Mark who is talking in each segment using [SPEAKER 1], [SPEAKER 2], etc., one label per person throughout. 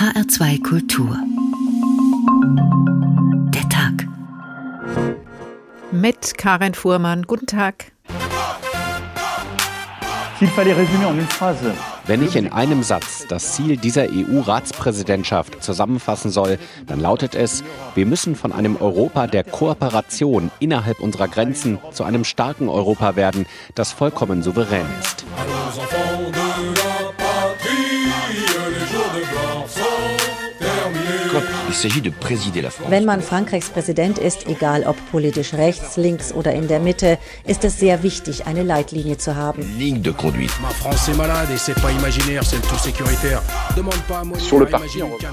[SPEAKER 1] HR2 Kultur. Der Tag.
[SPEAKER 2] Mit Karin Fuhrmann. Guten Tag.
[SPEAKER 3] Wenn ich in einem Satz das Ziel dieser EU-Ratspräsidentschaft zusammenfassen soll, dann lautet es, wir müssen von einem Europa der Kooperation innerhalb unserer Grenzen zu einem starken Europa werden, das vollkommen souverän ist.
[SPEAKER 4] Wenn man Frankreichs Präsident ist, egal ob politisch rechts, links oder in der Mitte, ist es sehr wichtig, eine Leitlinie zu haben.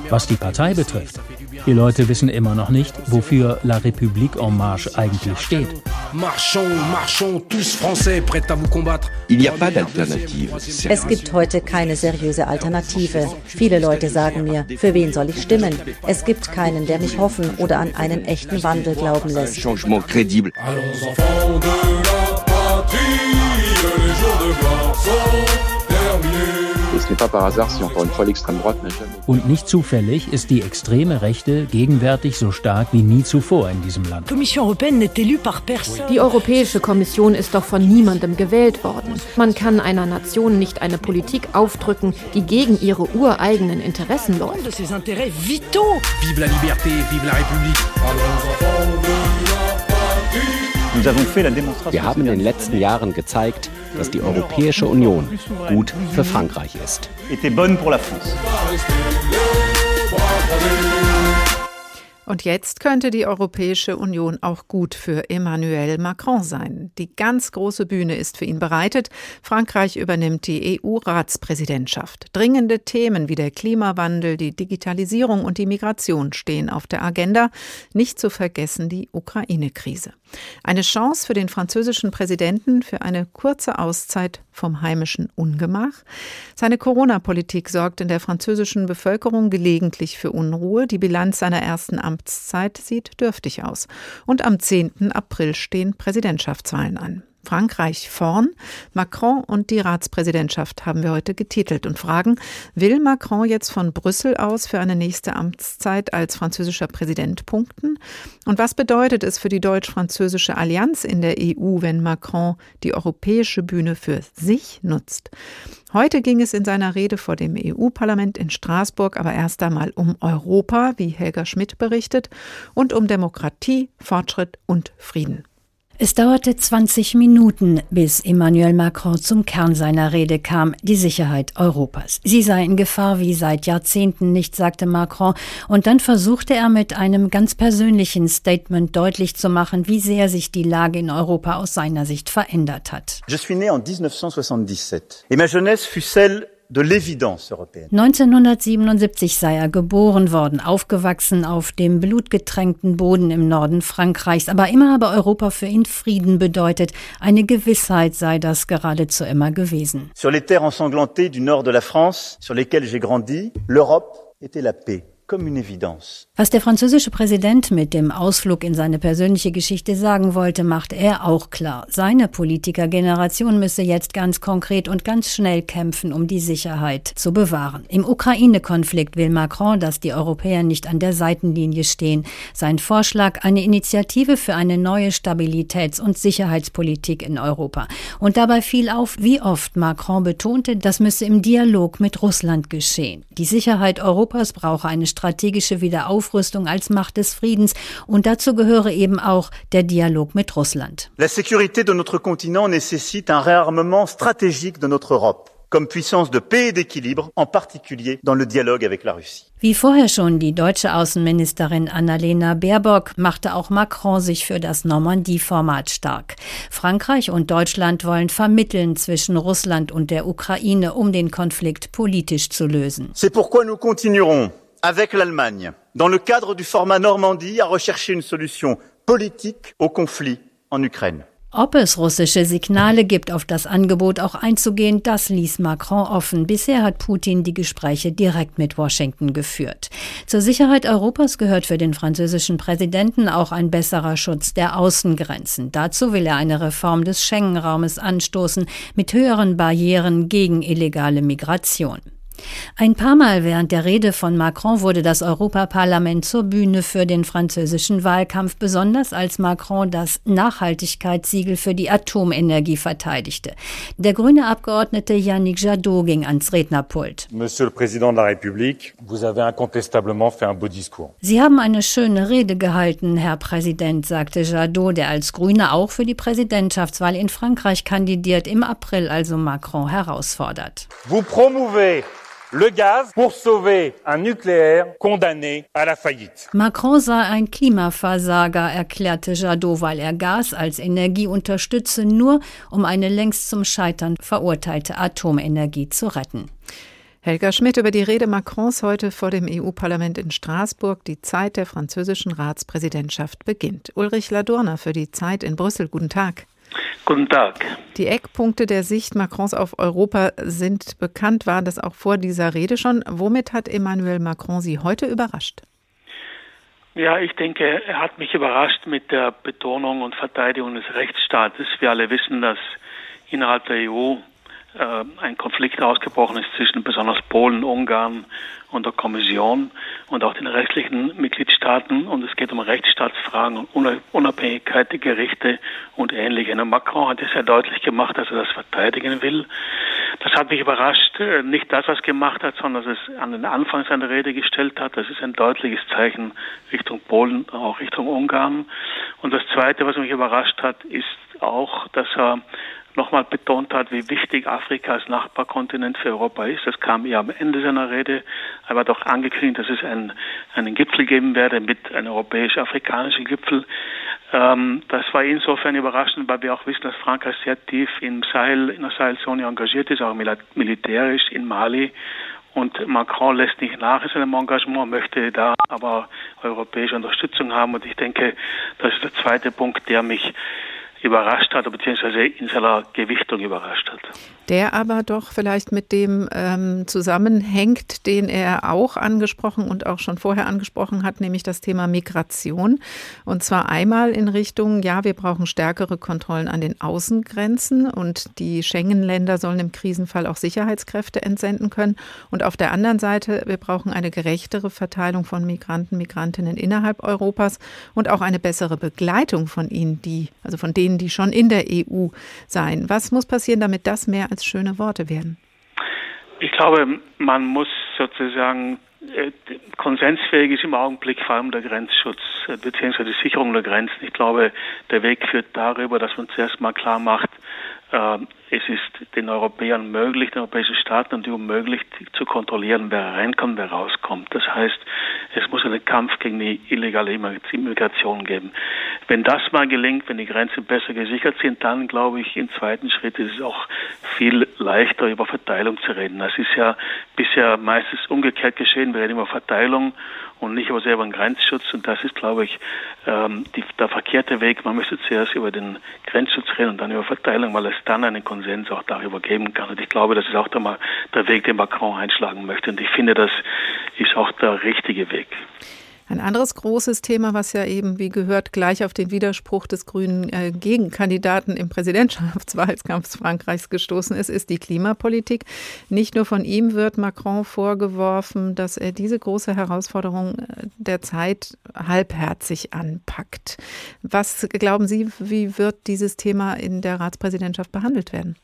[SPEAKER 5] Was die Partei betrifft, die Leute wissen immer noch nicht, wofür La République en Marche eigentlich steht.
[SPEAKER 4] Es gibt heute keine seriöse Alternative. Viele Leute sagen mir, für wen soll ich stimmen? Es gibt keinen, der mich hoffen oder an einen echten Wandel glauben lässt.
[SPEAKER 5] Und nicht zufällig ist die extreme Rechte gegenwärtig so stark wie nie zuvor in diesem Land.
[SPEAKER 6] Die Europäische Kommission ist doch von niemandem gewählt worden. Man kann einer Nation nicht eine Politik aufdrücken, die gegen ihre ureigenen Interessen läuft.
[SPEAKER 3] Vive la liberté, vive la République. Wir haben in den letzten Jahren gezeigt, dass die Europäische Union gut für Frankreich ist.
[SPEAKER 2] Und jetzt könnte die Europäische Union auch gut für Emmanuel Macron sein. Die ganz große Bühne ist für ihn bereitet. Frankreich übernimmt die EU-Ratspräsidentschaft. Dringende Themen wie der Klimawandel, die Digitalisierung und die Migration stehen auf der Agenda. Nicht zu vergessen die Ukraine-Krise. Eine Chance für den französischen Präsidenten für eine kurze Auszeit vom heimischen Ungemach. Seine Corona-Politik sorgt in der französischen Bevölkerung gelegentlich für Unruhe. Die Bilanz seiner ersten Amtszeit sieht dürftig aus. Und am 10. April stehen Präsidentschaftswahlen an. Frankreich vorn. Macron und die Ratspräsidentschaft haben wir heute getitelt und fragen, will Macron jetzt von Brüssel aus für eine nächste Amtszeit als französischer Präsident punkten? Und was bedeutet es für die deutsch-französische Allianz in der EU, wenn Macron die europäische Bühne für sich nutzt? Heute ging es in seiner Rede vor dem EU-Parlament in Straßburg aber erst einmal um Europa, wie Helga Schmidt berichtet, und um Demokratie, Fortschritt und Frieden.
[SPEAKER 7] Es dauerte 20 Minuten, bis Emmanuel Macron zum Kern seiner Rede kam, die Sicherheit Europas. Sie sei in Gefahr wie seit Jahrzehnten nicht, sagte Macron, und dann versuchte er mit einem ganz persönlichen Statement deutlich zu machen, wie sehr sich die Lage in Europa aus seiner Sicht verändert hat.
[SPEAKER 8] Je suis né en 1977 et ma jeunesse fut celle.
[SPEAKER 7] 1977 sei er geboren worden, aufgewachsen auf dem blutgetränkten Boden im Norden Frankreichs. Aber immer habe Europa für ihn Frieden bedeutet. Eine Gewissheit sei das geradezu immer gewesen.
[SPEAKER 8] Sur les terres ensanglantées du nord de la France, sur lesquelles j'ai grandi, l'Europe était la paix.
[SPEAKER 7] Was der französische Präsident mit dem Ausflug in seine persönliche Geschichte sagen wollte, macht er auch klar. Seine Politikergeneration müsse jetzt ganz konkret und ganz schnell kämpfen, um die Sicherheit zu bewahren. Im Ukraine-Konflikt will Macron, dass die Europäer nicht an der Seitenlinie stehen. Sein Vorschlag eine Initiative für eine neue Stabilitäts- und Sicherheitspolitik in Europa. Und dabei fiel auf, wie oft Macron betonte, das müsse im Dialog mit Russland geschehen. Die Sicherheit Europas brauche eine strategische Wiederaufrüstung als Macht des Friedens und dazu gehöre eben auch der Dialog mit Russland.
[SPEAKER 8] La sécurité de notre continent nécessite un réarmement stratégique de notre Europe comme puissance de paix et d'équilibre, en particulier dans le dialogue avec la Russie.
[SPEAKER 7] Wie vorher schon die deutsche Außenministerin Annalena Baerbock machte auch Macron sich für das Normandie-Format stark. Frankreich und Deutschland wollen vermitteln zwischen Russland und der Ukraine, um den Konflikt politisch zu lösen.
[SPEAKER 8] C'est pourquoi nous continuerons avec l'Allemagne, dans le cadre du format Normandie, à rechercher une solution politique au conflit en Ukraine.
[SPEAKER 7] Ob es russische Signale gibt, auf das Angebot auch einzugehen, das ließ Macron offen. Bisher hat Putin die Gespräche direkt mit Washington geführt. Zur Sicherheit Europas gehört für den französischen Präsidenten auch ein besserer Schutz der Außengrenzen. Dazu will er eine Reform des Schengen-Raumes anstoßen mit höheren Barrieren gegen illegale Migration. Ein paar Mal während der Rede von Macron wurde das Europaparlament zur Bühne für den französischen Wahlkampf, besonders als Macron das Nachhaltigkeitssiegel für die Atomenergie verteidigte. Der grüne Abgeordnete Yannick Jadot ging ans Rednerpult.
[SPEAKER 9] Monsieur le Président de la République, vous avez incontestablement fait un beau discours.
[SPEAKER 7] Sie haben eine schöne Rede gehalten, Herr Präsident, sagte Jadot, der als Grüne auch für die Präsidentschaftswahl in Frankreich kandidiert, im April also Macron herausfordert.
[SPEAKER 9] Vous promouvez le gaz pour sauver un nucléaire condamné à la faillite.
[SPEAKER 7] Macron sei ein Klimaversager, erklärte Jadot, weil er Gas als Energie unterstütze, nur um eine längst zum Scheitern verurteilte Atomenergie zu retten.
[SPEAKER 2] Helga Schmidt über die Rede Macrons heute vor dem EU-Parlament in Straßburg. Die Zeit der französischen Ratspräsidentschaft beginnt. Ulrich Ladurner für die Zeit in Brüssel. Guten Tag.
[SPEAKER 10] Guten Tag.
[SPEAKER 2] Die Eckpunkte der Sicht Macrons auf Europa sind bekannt, war das auch vor dieser Rede schon. Womit hat Emmanuel Macron Sie heute überrascht?
[SPEAKER 10] Ja, ich denke, er hat mich überrascht mit der Betonung und Verteidigung des Rechtsstaates. Wir alle wissen, dass innerhalb der EU äh, ein Konflikt ausgebrochen ist zwischen besonders Polen, Ungarn und der Kommission und auch den restlichen Mitgliedstaaten. Und es geht um Rechtsstaatsfragen und Unabhängigkeit der Gerichte und ähnliche. Und Macron hat es sehr deutlich gemacht, dass er das verteidigen will. Das hat mich überrascht. Nicht das, was gemacht hat, sondern dass es an den Anfang seiner Rede gestellt hat. Das ist ein deutliches Zeichen Richtung Polen, auch Richtung Ungarn. Und das Zweite, was mich überrascht hat, ist auch, dass er nochmal betont hat, wie wichtig Afrika als Nachbarkontinent für Europa ist. Das kam ja am Ende seiner Rede. Er hat auch angekündigt, dass es einen, einen Gipfel geben werde mit einem europäisch-afrikanischen Gipfel. Ähm, das war insofern überraschend, weil wir auch wissen, dass Frankreich sehr tief im Sahel, in der Sahelzone engagiert ist, auch militärisch in Mali. Und Macron lässt nicht nach in seinem Engagement, möchte da aber europäische Unterstützung haben. Und ich denke, das ist der zweite Punkt, der mich überrascht hat, beziehungsweise in seiner Gewichtung überrascht hat.
[SPEAKER 2] Der aber doch vielleicht mit dem ähm, zusammenhängt, den er auch angesprochen und auch schon vorher angesprochen hat, nämlich das Thema Migration. Und zwar einmal in Richtung, ja, wir brauchen stärkere Kontrollen an den Außengrenzen und die Schengen-Länder sollen im Krisenfall auch Sicherheitskräfte entsenden können. Und auf der anderen Seite, wir brauchen eine gerechtere Verteilung von Migranten, Migrantinnen innerhalb Europas und auch eine bessere Begleitung von ihnen, die, also von denen, denen, die schon in der EU seien. Was muss passieren, damit das mehr als schöne Worte werden?
[SPEAKER 10] Ich glaube, man muss sozusagen äh, konsensfähig ist im Augenblick vor allem der Grenzschutz äh, bzw. die Sicherung der Grenzen. Ich glaube, der Weg führt darüber, dass man zuerst mal klar macht, äh, es ist den Europäern möglich, den europäischen Staaten und die EU möglich zu kontrollieren, wer reinkommt, wer rauskommt. Das heißt, es muss einen Kampf gegen die illegale Immigration geben. Wenn das mal gelingt, wenn die Grenzen besser gesichert sind, dann glaube ich, im zweiten Schritt ist es auch viel leichter, über Verteilung zu reden. Das ist ja bisher meistens umgekehrt geschehen. Wir reden über Verteilung und nicht über selber einen Grenzschutz. Und das ist, glaube ich, ähm, die, der verkehrte Weg. Man müsste zuerst über den Grenzschutz reden und dann über Verteilung, weil es dann einen Konsens auch darüber geben kann. Und ich glaube, das ist auch der, der Weg, den Macron einschlagen möchte. Und ich finde, das ist auch der richtige Weg.
[SPEAKER 2] Ein anderes großes Thema, was ja eben, wie gehört, gleich auf den Widerspruch des grünen äh, Gegenkandidaten im Präsidentschaftswahlkampf Frankreichs gestoßen ist, ist die Klimapolitik. Nicht nur von ihm wird Macron vorgeworfen, dass er diese große Herausforderung äh, der Zeit halbherzig anpackt. Was glauben Sie, wie wird dieses Thema in der Ratspräsidentschaft behandelt werden?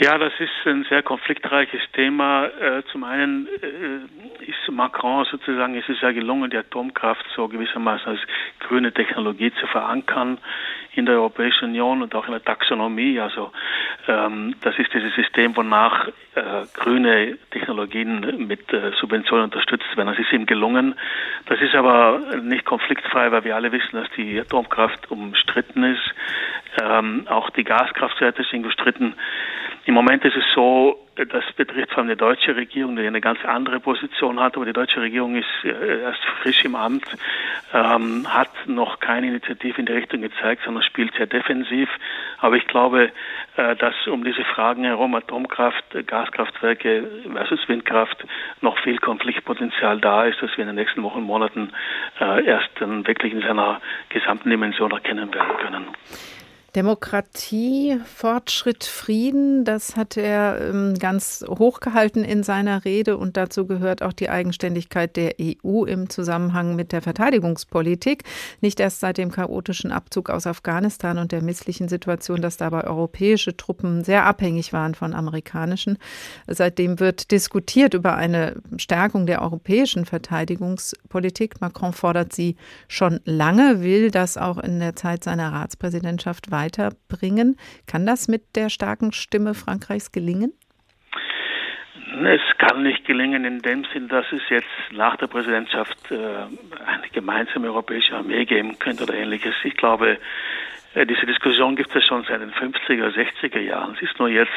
[SPEAKER 10] Ja, das ist ein sehr konfliktreiches Thema. Äh, zum einen äh, ist Macron sozusagen, ist es ja gelungen, die Atomkraft so gewissermaßen als grüne Technologie zu verankern in der Europäischen Union und auch in der Taxonomie. Also ähm, das ist dieses System, wonach äh, grüne Technologien mit Subventionen unterstützt werden. Das ist ihm gelungen. Das ist aber nicht konfliktfrei, weil wir alle wissen, dass die Atomkraft umstritten ist. Ähm, auch die Gaskraftwerke sind umstritten. Im Moment ist es so, das betrifft vor allem die deutsche Regierung, die eine ganz andere Position hat, aber die deutsche Regierung ist äh, erst frisch im Amt, ähm, hat noch keine Initiative in die Richtung gezeigt, sondern spielt sehr defensiv. Aber ich glaube, äh, dass um diese Fragen herum Atomkraft, Gaskraftwerke versus Windkraft noch viel Konfliktpotenzial da ist, dass wir in den nächsten Wochen, Monaten äh, erst dann wirklich in seiner gesamten Dimension erkennen werden können.
[SPEAKER 2] Demokratie, Fortschritt, Frieden, das hat er ähm, ganz hochgehalten in seiner Rede und dazu gehört auch die Eigenständigkeit der EU im Zusammenhang mit der Verteidigungspolitik. Nicht erst seit dem chaotischen Abzug aus Afghanistan und der misslichen Situation, dass dabei europäische Truppen sehr abhängig waren von amerikanischen. Seitdem wird diskutiert über eine Stärkung der europäischen Verteidigungspolitik. Macron fordert sie schon lange, will das auch in der Zeit seiner Ratspräsidentschaft weiter weiterbringen. Kann das mit der starken Stimme Frankreichs gelingen?
[SPEAKER 10] Es kann nicht gelingen in dem Sinn, dass es jetzt nach der Präsidentschaft äh, eine gemeinsame europäische Armee geben könnte oder ähnliches. Ich glaube, äh, diese Diskussion gibt es schon seit den 50er, 60er Jahren. Es ist nur jetzt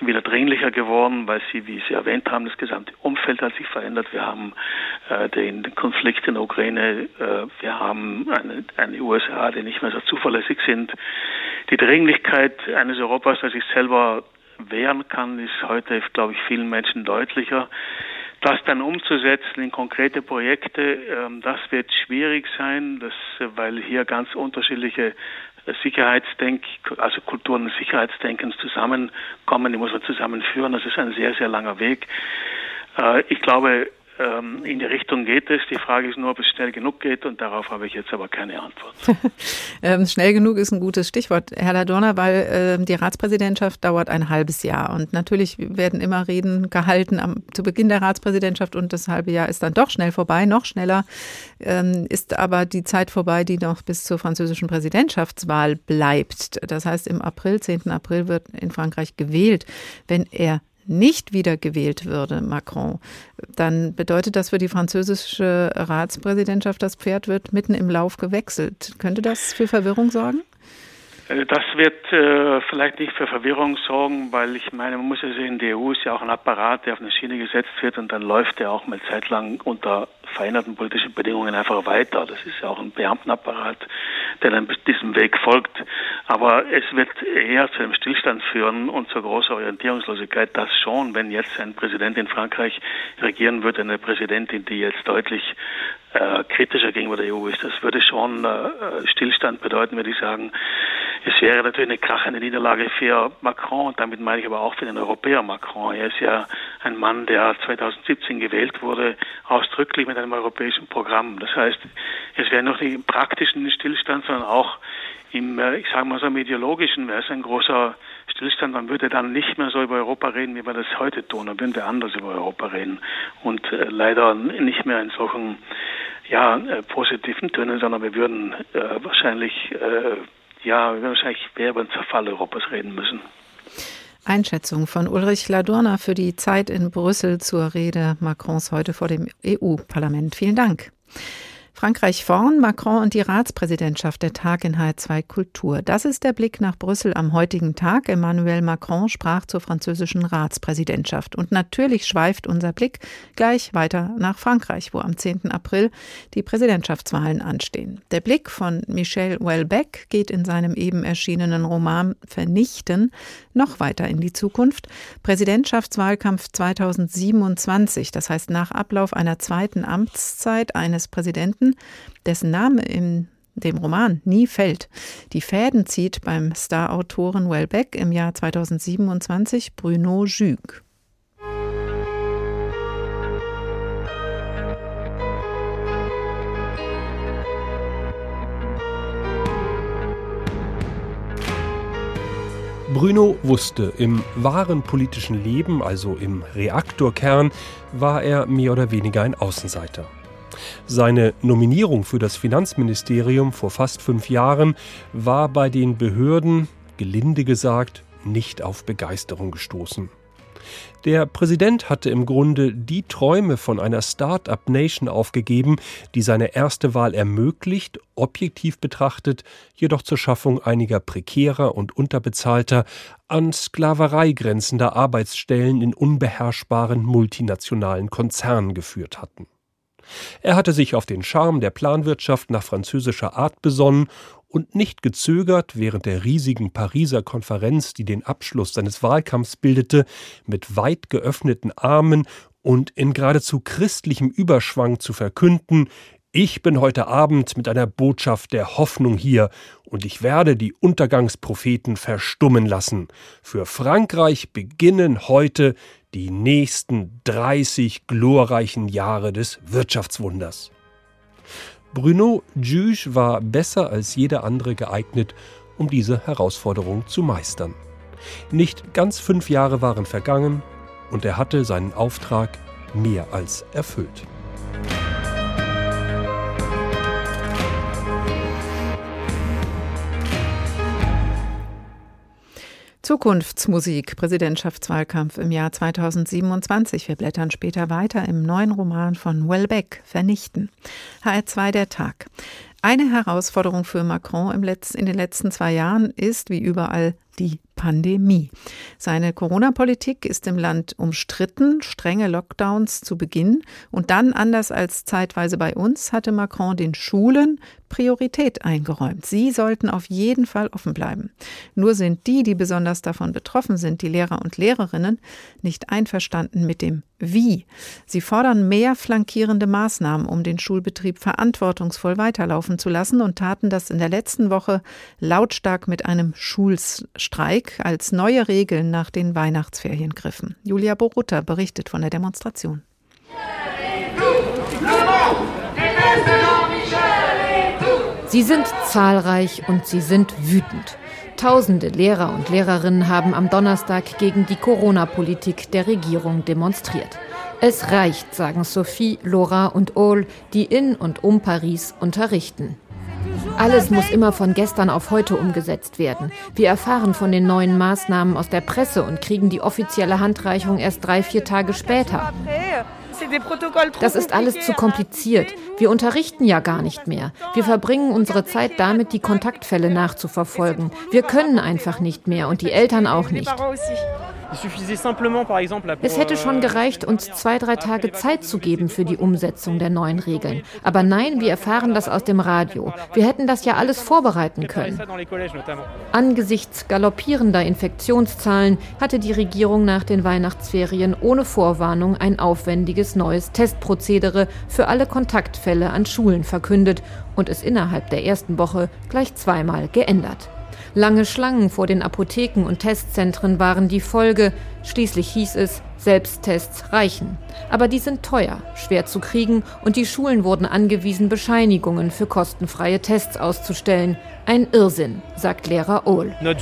[SPEAKER 10] wieder dringlicher geworden, weil Sie, wie Sie erwähnt haben, das gesamte Umfeld hat sich verändert. Wir haben äh, den, Konflikt in der Ukraine, äh, wir haben eine, eine USA, die nicht mehr so zuverlässig sind. Die Dringlichkeit eines Europas, das sich selber wehren kann, ist heute, glaube ich, vielen Menschen deutlicher. Das dann umzusetzen in konkrete Projekte, ähm, das wird schwierig sein, das, weil hier ganz unterschiedliche Sicherheitsdenk, also Kulturen Sicherheitsdenkens zusammenkommen, die muss man zusammenführen. Das ist ein sehr, sehr langer Weg. Äh, ich glaube, ähm, in die Richtung geht es. Die Frage ist nur, ob es schnell genug geht und darauf habe ich jetzt aber keine Antwort.
[SPEAKER 2] ähm, schnell genug ist ein gutes Stichwort, Herr Ladorna, weil äh, die Ratspräsidentschaft dauert ein halbes Jahr und natürlich werden immer Reden gehalten am, zu Beginn der Ratspräsidentschaft und das halbe Jahr ist dann doch schnell vorbei, noch schneller ähm, ist aber die Zeit vorbei, die noch bis zur französischen Präsidentschaftswahl bleibt. Das heißt, im April, 10. April wird in Frankreich gewählt. Wenn er nicht wiedergewählt würde, Macron, dann bedeutet das für die französische Ratspräsidentschaft, das Pferd wird mitten im Lauf gewechselt. Könnte das für Verwirrung sorgen?
[SPEAKER 10] Äh, das wird äh, vielleicht nicht für Verwirrung sorgen, weil ich meine, man muss ja sehen, die EU ist ja auch ein Apparat, der auf eine Schiene gesetzt wird und dann läuft der auch mal zeitlang unter veränderten politischen Bedingungen einfach weiter. Das ist ja auch ein Beamtenapparat, der dann diesem Weg folgt. Aber es wird eher zu einem Stillstand führen und zur großen Orientierungslosigkeit. Das schon, wenn jetzt ein Präsident in Frankreich regieren würde, eine Präsidentin, die jetzt deutlich äh, kritischer gegenüber der EU ist. Das würde schon äh, Stillstand bedeuten, würde ich sagen. Es wäre natürlich eine krachende Niederlage für Macron und damit meine ich aber auch für den Europäer Macron. Er ist ja ein Mann, der 2017 gewählt wurde, ausdrücklich mit einem europäischen Programm. Das heißt, es wäre noch nicht im praktischen Stillstand, sondern auch im, äh, ich sage mal so, im ideologischen wäre es ein großer Stillstand. Man würde dann nicht mehr so über Europa reden, wie wir das heute tun. Dann würden wir anders über Europa reden. Und äh, leider nicht mehr in solchen ja, äh, positiven Tönen, sondern wir würden äh, wahrscheinlich, äh, ja, wir würden wahrscheinlich mehr über den Zerfall Europas reden müssen.
[SPEAKER 2] Einschätzung von Ulrich Ladurna für die Zeit in Brüssel zur Rede Macrons heute vor dem EU-Parlament. Vielen Dank. Frankreich vorn, Macron und die Ratspräsidentschaft der Tag in H2 Kultur. Das ist der Blick nach Brüssel am heutigen Tag. Emmanuel Macron sprach zur französischen Ratspräsidentschaft. Und natürlich schweift unser Blick gleich weiter nach Frankreich, wo am 10. April die Präsidentschaftswahlen anstehen. Der Blick von Michel Houellebecq geht in seinem eben erschienenen Roman Vernichten noch weiter in die Zukunft. Präsidentschaftswahlkampf 2027, das heißt nach Ablauf einer zweiten Amtszeit eines Präsidenten Piloten, dessen Name in dem Roman nie fällt. Die Fäden zieht beim Starautoren Wellbeck im Jahr 2027 Bruno Jüg.
[SPEAKER 11] Bruno wusste, im wahren politischen Leben, also im Reaktorkern, war er mehr oder weniger ein Außenseiter. Seine Nominierung für das Finanzministerium vor fast fünf Jahren war bei den Behörden, gelinde gesagt, nicht auf Begeisterung gestoßen. Der Präsident hatte im Grunde die Träume von einer Start-up-Nation aufgegeben, die seine erste Wahl ermöglicht, objektiv betrachtet, jedoch zur Schaffung einiger prekärer und unterbezahlter, an Sklaverei grenzender Arbeitsstellen in unbeherrschbaren multinationalen Konzernen geführt hatten. Er hatte sich auf den Charme der Planwirtschaft nach französischer Art besonnen und nicht gezögert, während der riesigen Pariser Konferenz, die den Abschluss seines Wahlkampfs bildete, mit weit geöffneten Armen und in geradezu christlichem Überschwang zu verkünden, Ich bin heute Abend mit einer Botschaft der Hoffnung hier und ich werde die Untergangspropheten verstummen lassen. Für Frankreich beginnen heute die nächsten 30 glorreichen Jahre des Wirtschaftswunders. Bruno Juge war besser als jeder andere geeignet, um diese Herausforderung zu meistern. Nicht ganz fünf Jahre waren vergangen und er hatte seinen Auftrag mehr als erfüllt.
[SPEAKER 2] Zukunftsmusik, Präsidentschaftswahlkampf im Jahr 2027. Wir blättern später weiter im neuen Roman von Welbeck, Vernichten. HR2 der Tag. Eine Herausforderung für Macron in den letzten zwei Jahren ist, wie überall, die Pandemie. Seine Corona-Politik ist im Land umstritten, strenge Lockdowns zu Beginn und dann, anders als zeitweise bei uns, hatte Macron den Schulen Priorität eingeräumt. Sie sollten auf jeden Fall offen bleiben. Nur sind die, die besonders davon betroffen sind, die Lehrer und Lehrerinnen, nicht einverstanden mit dem Wie. Sie fordern mehr flankierende Maßnahmen, um den Schulbetrieb verantwortungsvoll weiterlaufen zu lassen und taten das in der letzten Woche lautstark mit einem Schulstreik, als neue Regeln nach den Weihnachtsferien griffen. Julia Borutta berichtet von der Demonstration.
[SPEAKER 6] Sie sind zahlreich und sie sind wütend. Tausende Lehrer und Lehrerinnen haben am Donnerstag gegen die Corona-Politik der Regierung demonstriert. Es reicht, sagen Sophie, Laura und Ole, die in und um Paris unterrichten. Alles muss immer von gestern auf heute umgesetzt werden. Wir erfahren von den neuen Maßnahmen aus der Presse und kriegen die offizielle Handreichung erst drei, vier Tage später. Das ist alles zu kompliziert. Wir unterrichten ja gar nicht mehr. Wir verbringen unsere Zeit damit, die Kontaktfälle nachzuverfolgen. Wir können einfach nicht mehr und die Eltern auch nicht. Es hätte schon gereicht, uns zwei, drei Tage Zeit zu geben für die Umsetzung der neuen Regeln. Aber nein, wir erfahren das aus dem Radio. Wir hätten das ja alles vorbereiten können. Angesichts galoppierender Infektionszahlen hatte die Regierung nach den Weihnachtsferien ohne Vorwarnung ein aufwendiges neues Testprozedere für alle Kontaktfälle an Schulen verkündet und es innerhalb der ersten Woche gleich zweimal geändert. Lange Schlangen vor den Apotheken und Testzentren waren die Folge. Schließlich hieß es, Selbsttests reichen. Aber die sind teuer, schwer zu kriegen und die Schulen wurden angewiesen, Bescheinigungen für kostenfreie Tests auszustellen. Ein Irrsinn, sagt Lehrer Ohl. Euh,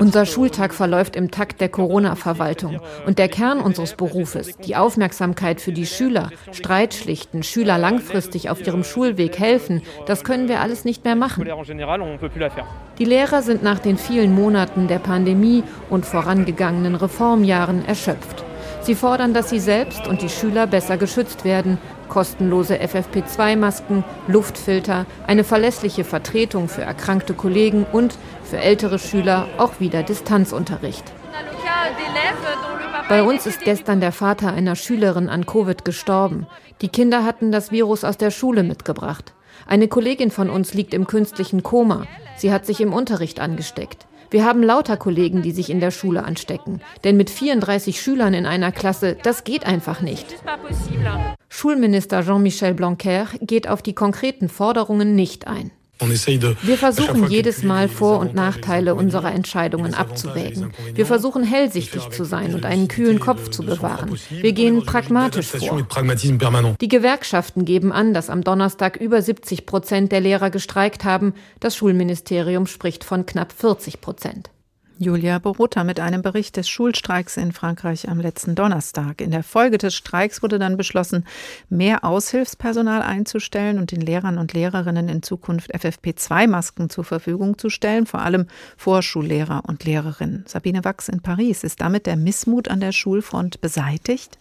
[SPEAKER 6] Unser Schultag verläuft im Takt der Corona-Verwaltung. Und der Kern unseres Berufes, die Aufmerksamkeit für die Schüler, Streit schlichten, Schüler langfristig auf ihrem Schulweg helfen, das können wir alles nicht mehr machen. Die Lehrer sind nach den vielen Monaten der Pandemie und vorangegangenen Reformjahren erschöpft. Sie fordern, dass sie selbst und die Schüler besser geschützt werden, kostenlose FFP2-Masken, Luftfilter, eine verlässliche Vertretung für erkrankte Kollegen und für ältere Schüler auch wieder Distanzunterricht. Bei uns ist gestern der Vater einer Schülerin an Covid gestorben. Die Kinder hatten das Virus aus der Schule mitgebracht. Eine Kollegin von uns liegt im künstlichen Koma. Sie hat sich im Unterricht angesteckt. Wir haben lauter Kollegen, die sich in der Schule anstecken. Denn mit 34 Schülern in einer Klasse, das geht einfach nicht. Schulminister Jean-Michel Blanquer geht auf die konkreten Forderungen nicht ein. Wir versuchen jedes Mal Vor- und Nachteile unserer Entscheidungen abzuwägen. Wir versuchen hellsichtig zu sein und einen kühlen Kopf zu bewahren. Wir gehen pragmatisch vor. Die Gewerkschaften geben an, dass am Donnerstag über 70 Prozent der Lehrer gestreikt haben. Das Schulministerium spricht von knapp 40 Prozent.
[SPEAKER 2] Julia Borota mit einem Bericht des Schulstreiks in Frankreich am letzten Donnerstag. In der Folge des Streiks wurde dann beschlossen, mehr Aushilfspersonal einzustellen und den Lehrern und Lehrerinnen in Zukunft FFP2-Masken zur Verfügung zu stellen, vor allem Vorschullehrer und Lehrerinnen. Sabine Wachs in Paris. Ist damit der Missmut an der Schulfront beseitigt?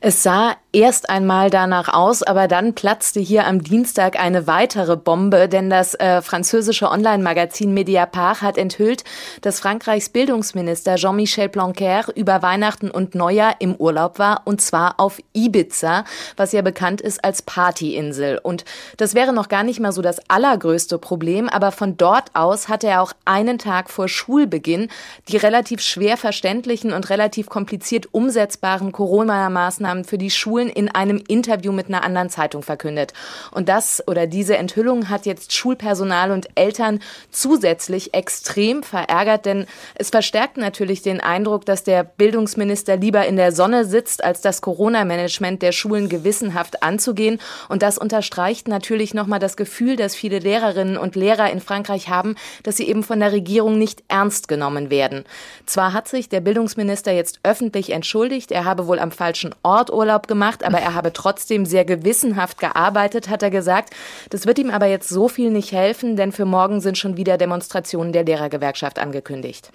[SPEAKER 12] Es sah erst einmal danach aus, aber dann platzte hier am Dienstag eine weitere Bombe, denn das äh, französische Online-Magazin Mediapart hat enthüllt, dass Frankreichs Bildungsminister Jean-Michel Blanquer über Weihnachten und Neujahr im Urlaub war, und zwar auf Ibiza, was ja bekannt ist als Partyinsel. Und das wäre noch gar nicht mal so das allergrößte Problem, aber von dort aus hatte er auch einen Tag vor Schulbeginn die relativ schwer verständlichen und relativ kompliziert umsetzbaren Corona Corona-Maßnahmen für die Schulen in einem Interview mit einer anderen Zeitung verkündet. Und das oder diese Enthüllung hat jetzt Schulpersonal und Eltern zusätzlich extrem verärgert, denn es verstärkt natürlich den Eindruck, dass der Bildungsminister lieber in der Sonne sitzt, als das Corona-Management der Schulen gewissenhaft anzugehen. Und das unterstreicht natürlich nochmal das Gefühl, das viele Lehrerinnen und Lehrer in Frankreich haben, dass sie eben von der Regierung nicht ernst genommen werden. Zwar hat sich der Bildungsminister jetzt öffentlich entschuldigt, er habe wohl am falschen Ort Urlaub gemacht, aber er habe trotzdem sehr gewissenhaft gearbeitet, hat er gesagt. Das wird ihm aber jetzt so viel nicht helfen, denn für morgen sind schon wieder Demonstrationen der Lehrergewerkschaft angekündigt.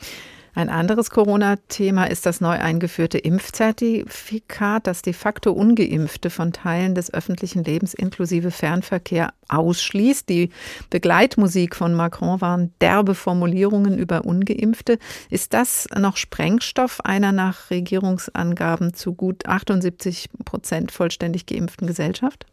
[SPEAKER 2] Ein anderes Corona-Thema ist das neu eingeführte Impfzertifikat, das de facto ungeimpfte von Teilen des öffentlichen Lebens inklusive Fernverkehr ausschließt. Die Begleitmusik von Macron waren derbe Formulierungen über ungeimpfte. Ist das noch Sprengstoff einer nach Regierungsangaben zu gut 78 Prozent vollständig geimpften Gesellschaft?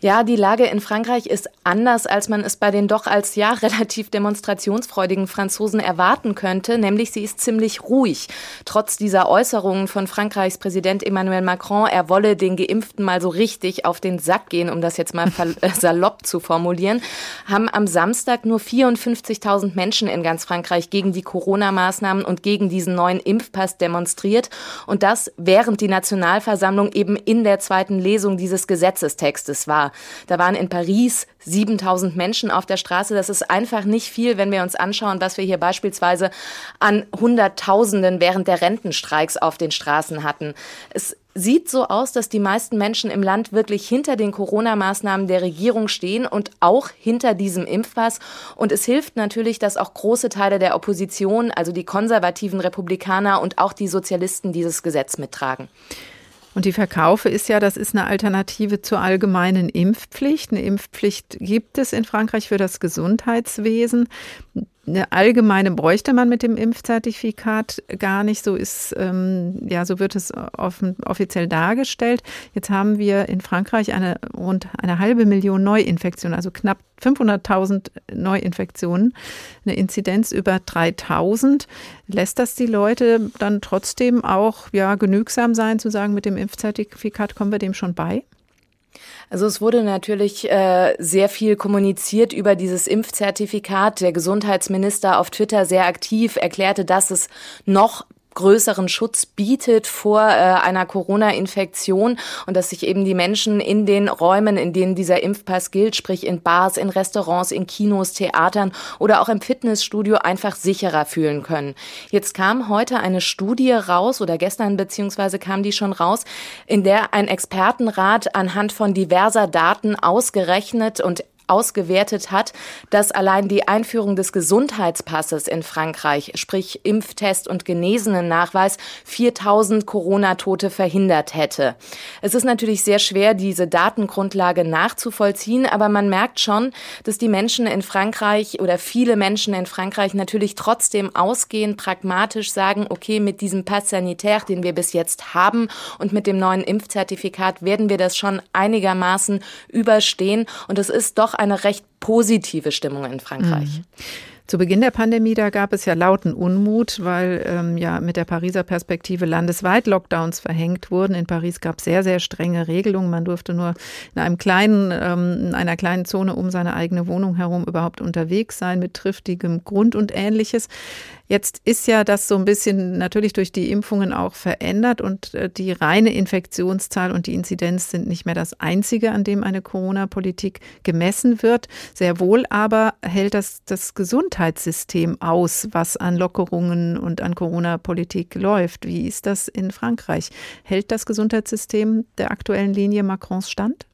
[SPEAKER 12] Ja, die Lage in Frankreich ist anders, als man es bei den doch als ja relativ demonstrationsfreudigen Franzosen erwarten könnte, nämlich sie ist ziemlich ruhig. Trotz dieser Äußerungen von Frankreichs Präsident Emmanuel Macron, er wolle den Geimpften mal so richtig auf den Sack gehen, um das jetzt mal äh, salopp zu formulieren, haben am Samstag nur 54.000 Menschen in ganz Frankreich gegen die Corona-Maßnahmen und gegen diesen neuen Impfpass demonstriert. Und das während die Nationalversammlung eben in der zweiten Lesung dieses Gesetzestextes war. Da waren in Paris 7000 Menschen auf der Straße. Das ist einfach nicht viel, wenn wir uns anschauen, was wir hier beispielsweise an Hunderttausenden während der Rentenstreiks auf den Straßen hatten. Es sieht so aus, dass die meisten Menschen im Land wirklich hinter den Corona-Maßnahmen der Regierung stehen und auch hinter diesem Impfpass. Und es hilft natürlich, dass auch große Teile der Opposition, also die konservativen Republikaner und auch die Sozialisten dieses Gesetz mittragen.
[SPEAKER 2] Und die Verkaufe ist ja, das ist eine Alternative zur allgemeinen Impfpflicht. Eine Impfpflicht gibt es in Frankreich für das Gesundheitswesen eine allgemeine bräuchte man mit dem Impfzertifikat gar nicht. So ist, ähm, ja, so wird es offen, offiziell dargestellt. Jetzt haben wir in Frankreich eine rund eine halbe Million Neuinfektionen, also knapp 500.000 Neuinfektionen, eine Inzidenz über 3000. Lässt das die Leute dann trotzdem auch ja genügsam sein, zu sagen, mit dem Impfzertifikat kommen wir dem schon bei?
[SPEAKER 12] Also es wurde natürlich äh, sehr viel kommuniziert über dieses Impfzertifikat. Der Gesundheitsminister auf Twitter sehr aktiv erklärte, dass es noch größeren Schutz bietet vor äh, einer Corona-Infektion und dass sich eben die Menschen in den Räumen, in denen dieser Impfpass gilt, sprich in Bars, in Restaurants, in Kinos, Theatern oder auch im Fitnessstudio einfach sicherer fühlen können. Jetzt kam heute eine Studie raus oder gestern beziehungsweise kam die schon raus, in der ein Expertenrat anhand von diverser Daten ausgerechnet und ausgewertet hat, dass allein die Einführung des Gesundheitspasses in Frankreich, sprich Impftest und Genesenen-Nachweis, 4000 Corona-Tote verhindert hätte. Es ist natürlich sehr schwer, diese Datengrundlage nachzuvollziehen, aber man merkt schon, dass die Menschen in Frankreich oder viele Menschen in Frankreich natürlich trotzdem ausgehen, pragmatisch sagen, okay, mit diesem Pass sanitaire, den wir bis jetzt haben und mit dem neuen Impfzertifikat werden wir das schon einigermaßen überstehen. Und es ist doch eine recht positive Stimmung in Frankreich.
[SPEAKER 2] Mhm. Zu Beginn der Pandemie, da gab es ja lauten Unmut, weil ähm, ja mit der Pariser Perspektive landesweit Lockdowns verhängt wurden. In Paris gab es sehr, sehr strenge Regelungen. Man durfte nur in einem kleinen, ähm, in einer kleinen Zone um seine eigene Wohnung herum überhaupt unterwegs sein mit triftigem Grund und ähnliches. Jetzt ist ja das so ein bisschen natürlich durch die Impfungen auch verändert und äh, die reine Infektionszahl und die Inzidenz sind nicht mehr das einzige, an dem eine Corona-Politik gemessen wird. Sehr wohl aber hält das das Gesundheitssystem aus, was an Lockerungen und an Corona-Politik läuft. Wie ist das in Frankreich? Hält das Gesundheitssystem der aktuellen Linie Macrons stand?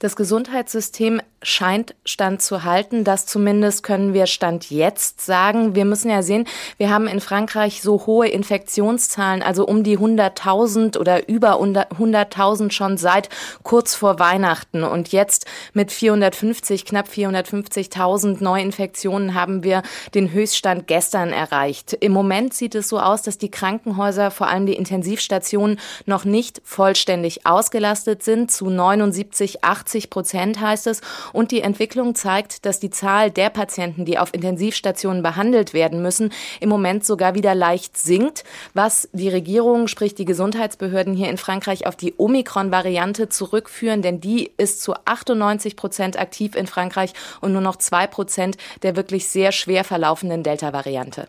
[SPEAKER 12] Das Gesundheitssystem scheint Stand zu halten. Das zumindest können wir Stand jetzt sagen. Wir müssen ja sehen, wir haben in Frankreich so hohe Infektionszahlen, also um die 100.000 oder über 100.000 schon seit kurz vor Weihnachten. Und jetzt mit 450, knapp 450.000 Neuinfektionen haben wir den Höchststand gestern erreicht. Im Moment sieht es so aus, dass die Krankenhäuser, vor allem die Intensivstationen, noch nicht vollständig ausgelastet sind. Zu 79, 80 80 Prozent, heißt es. Und die Entwicklung zeigt, dass die Zahl der Patienten, die auf Intensivstationen behandelt werden müssen, im Moment sogar wieder leicht sinkt, was die Regierung, sprich die Gesundheitsbehörden hier in Frankreich auf die Omikron-Variante zurückführen, denn die ist zu 98 Prozent aktiv in Frankreich und nur noch zwei Prozent der wirklich sehr schwer verlaufenden Delta-Variante.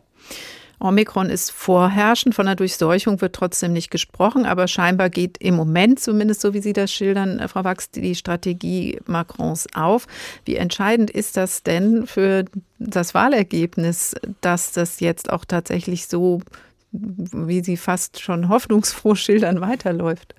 [SPEAKER 2] Omikron ist vorherrschend, von der Durchseuchung wird trotzdem nicht gesprochen, aber scheinbar geht im Moment, zumindest so wie Sie das schildern, äh, Frau Wachs, die Strategie Macrons auf. Wie entscheidend ist das denn für das Wahlergebnis, dass das jetzt auch tatsächlich so, wie Sie fast schon hoffnungsfroh schildern, weiterläuft?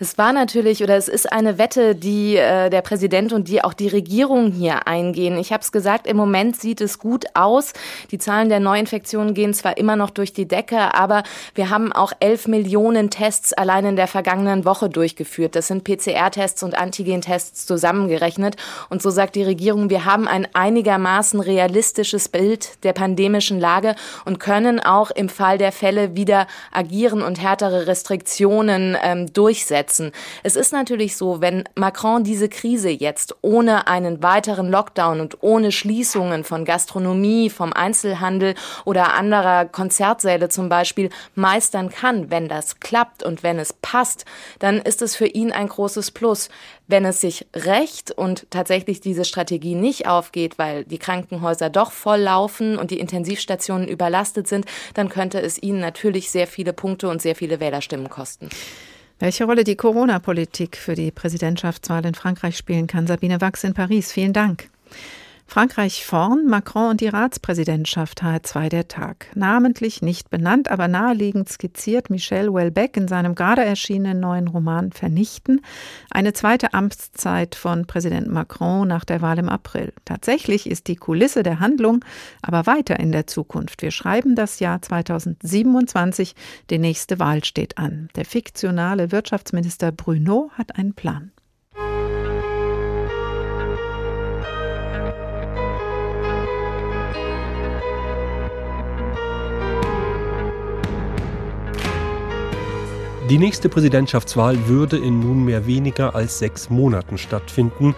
[SPEAKER 12] Es war natürlich oder es ist eine Wette, die äh, der Präsident und die auch die Regierung hier eingehen. Ich habe es gesagt, im Moment sieht es gut aus. Die Zahlen der Neuinfektionen gehen zwar immer noch durch die Decke, aber wir haben auch 11 Millionen Tests allein in der vergangenen Woche durchgeführt. Das sind PCR-Tests und Antigen-Tests zusammengerechnet. Und so sagt die Regierung, wir haben ein einigermaßen realistisches Bild der pandemischen Lage und können auch im Fall der Fälle wieder agieren und härtere Restriktionen ähm, durchsetzen setzen. Es ist natürlich so, wenn Macron diese Krise jetzt ohne einen weiteren Lockdown und ohne Schließungen von Gastronomie, vom Einzelhandel oder anderer Konzertsäle zum Beispiel meistern kann, wenn das klappt und wenn es passt, dann ist es für ihn ein großes Plus. Wenn es sich rächt und tatsächlich diese Strategie nicht aufgeht, weil die Krankenhäuser doch voll laufen und die Intensivstationen überlastet sind, dann könnte es ihnen natürlich sehr viele Punkte und sehr viele Wählerstimmen kosten.
[SPEAKER 2] Welche Rolle die Corona-Politik für die Präsidentschaftswahl in Frankreich spielen kann, Sabine Wachs in Paris. Vielen Dank. Frankreich vorn, Macron und die Ratspräsidentschaft H2 der Tag. Namentlich nicht benannt, aber naheliegend skizziert Michel Houellebecq in seinem gerade erschienenen neuen Roman Vernichten eine zweite Amtszeit von Präsident Macron nach der Wahl im April. Tatsächlich ist die Kulisse der Handlung aber weiter in der Zukunft. Wir schreiben das Jahr 2027, die nächste Wahl steht an. Der fiktionale Wirtschaftsminister Bruno hat einen Plan.
[SPEAKER 11] Die nächste Präsidentschaftswahl würde in nunmehr weniger als sechs Monaten stattfinden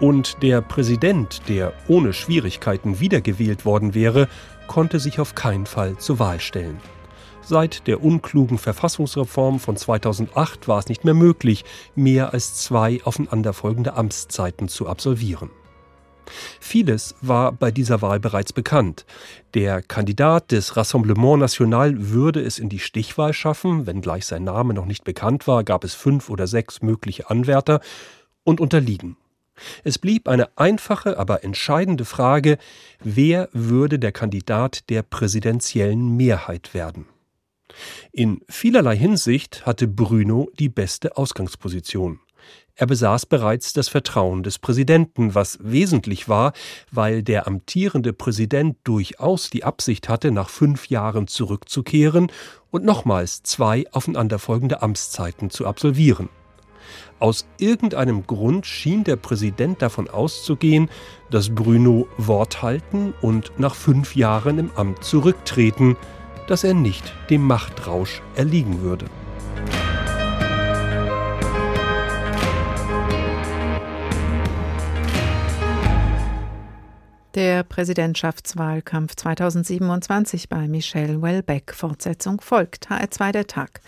[SPEAKER 11] und der Präsident, der ohne Schwierigkeiten wiedergewählt worden wäre, konnte sich auf keinen Fall zur Wahl stellen. Seit der unklugen Verfassungsreform von 2008 war es nicht mehr möglich, mehr als zwei aufeinanderfolgende Amtszeiten zu absolvieren. Vieles war bei dieser Wahl bereits bekannt. Der Kandidat des Rassemblement National würde es in die Stichwahl schaffen, wenngleich sein Name noch nicht bekannt war, gab es fünf oder sechs mögliche Anwärter und unterliegen. Es blieb eine einfache, aber entscheidende Frage, wer würde der Kandidat der präsidentiellen Mehrheit werden? In vielerlei Hinsicht hatte Bruno die beste Ausgangsposition. Er besaß bereits das Vertrauen des Präsidenten, was wesentlich war, weil der amtierende Präsident durchaus die Absicht hatte, nach fünf Jahren zurückzukehren und nochmals zwei aufeinanderfolgende Amtszeiten zu absolvieren. Aus irgendeinem Grund schien der Präsident davon auszugehen, dass Bruno Wort halten und nach fünf Jahren im Amt zurücktreten, dass er nicht dem Machtrausch erliegen würde.
[SPEAKER 2] Der Präsidentschaftswahlkampf 2027 bei Michel Welbeck. Fortsetzung folgt. HR2 der Tag.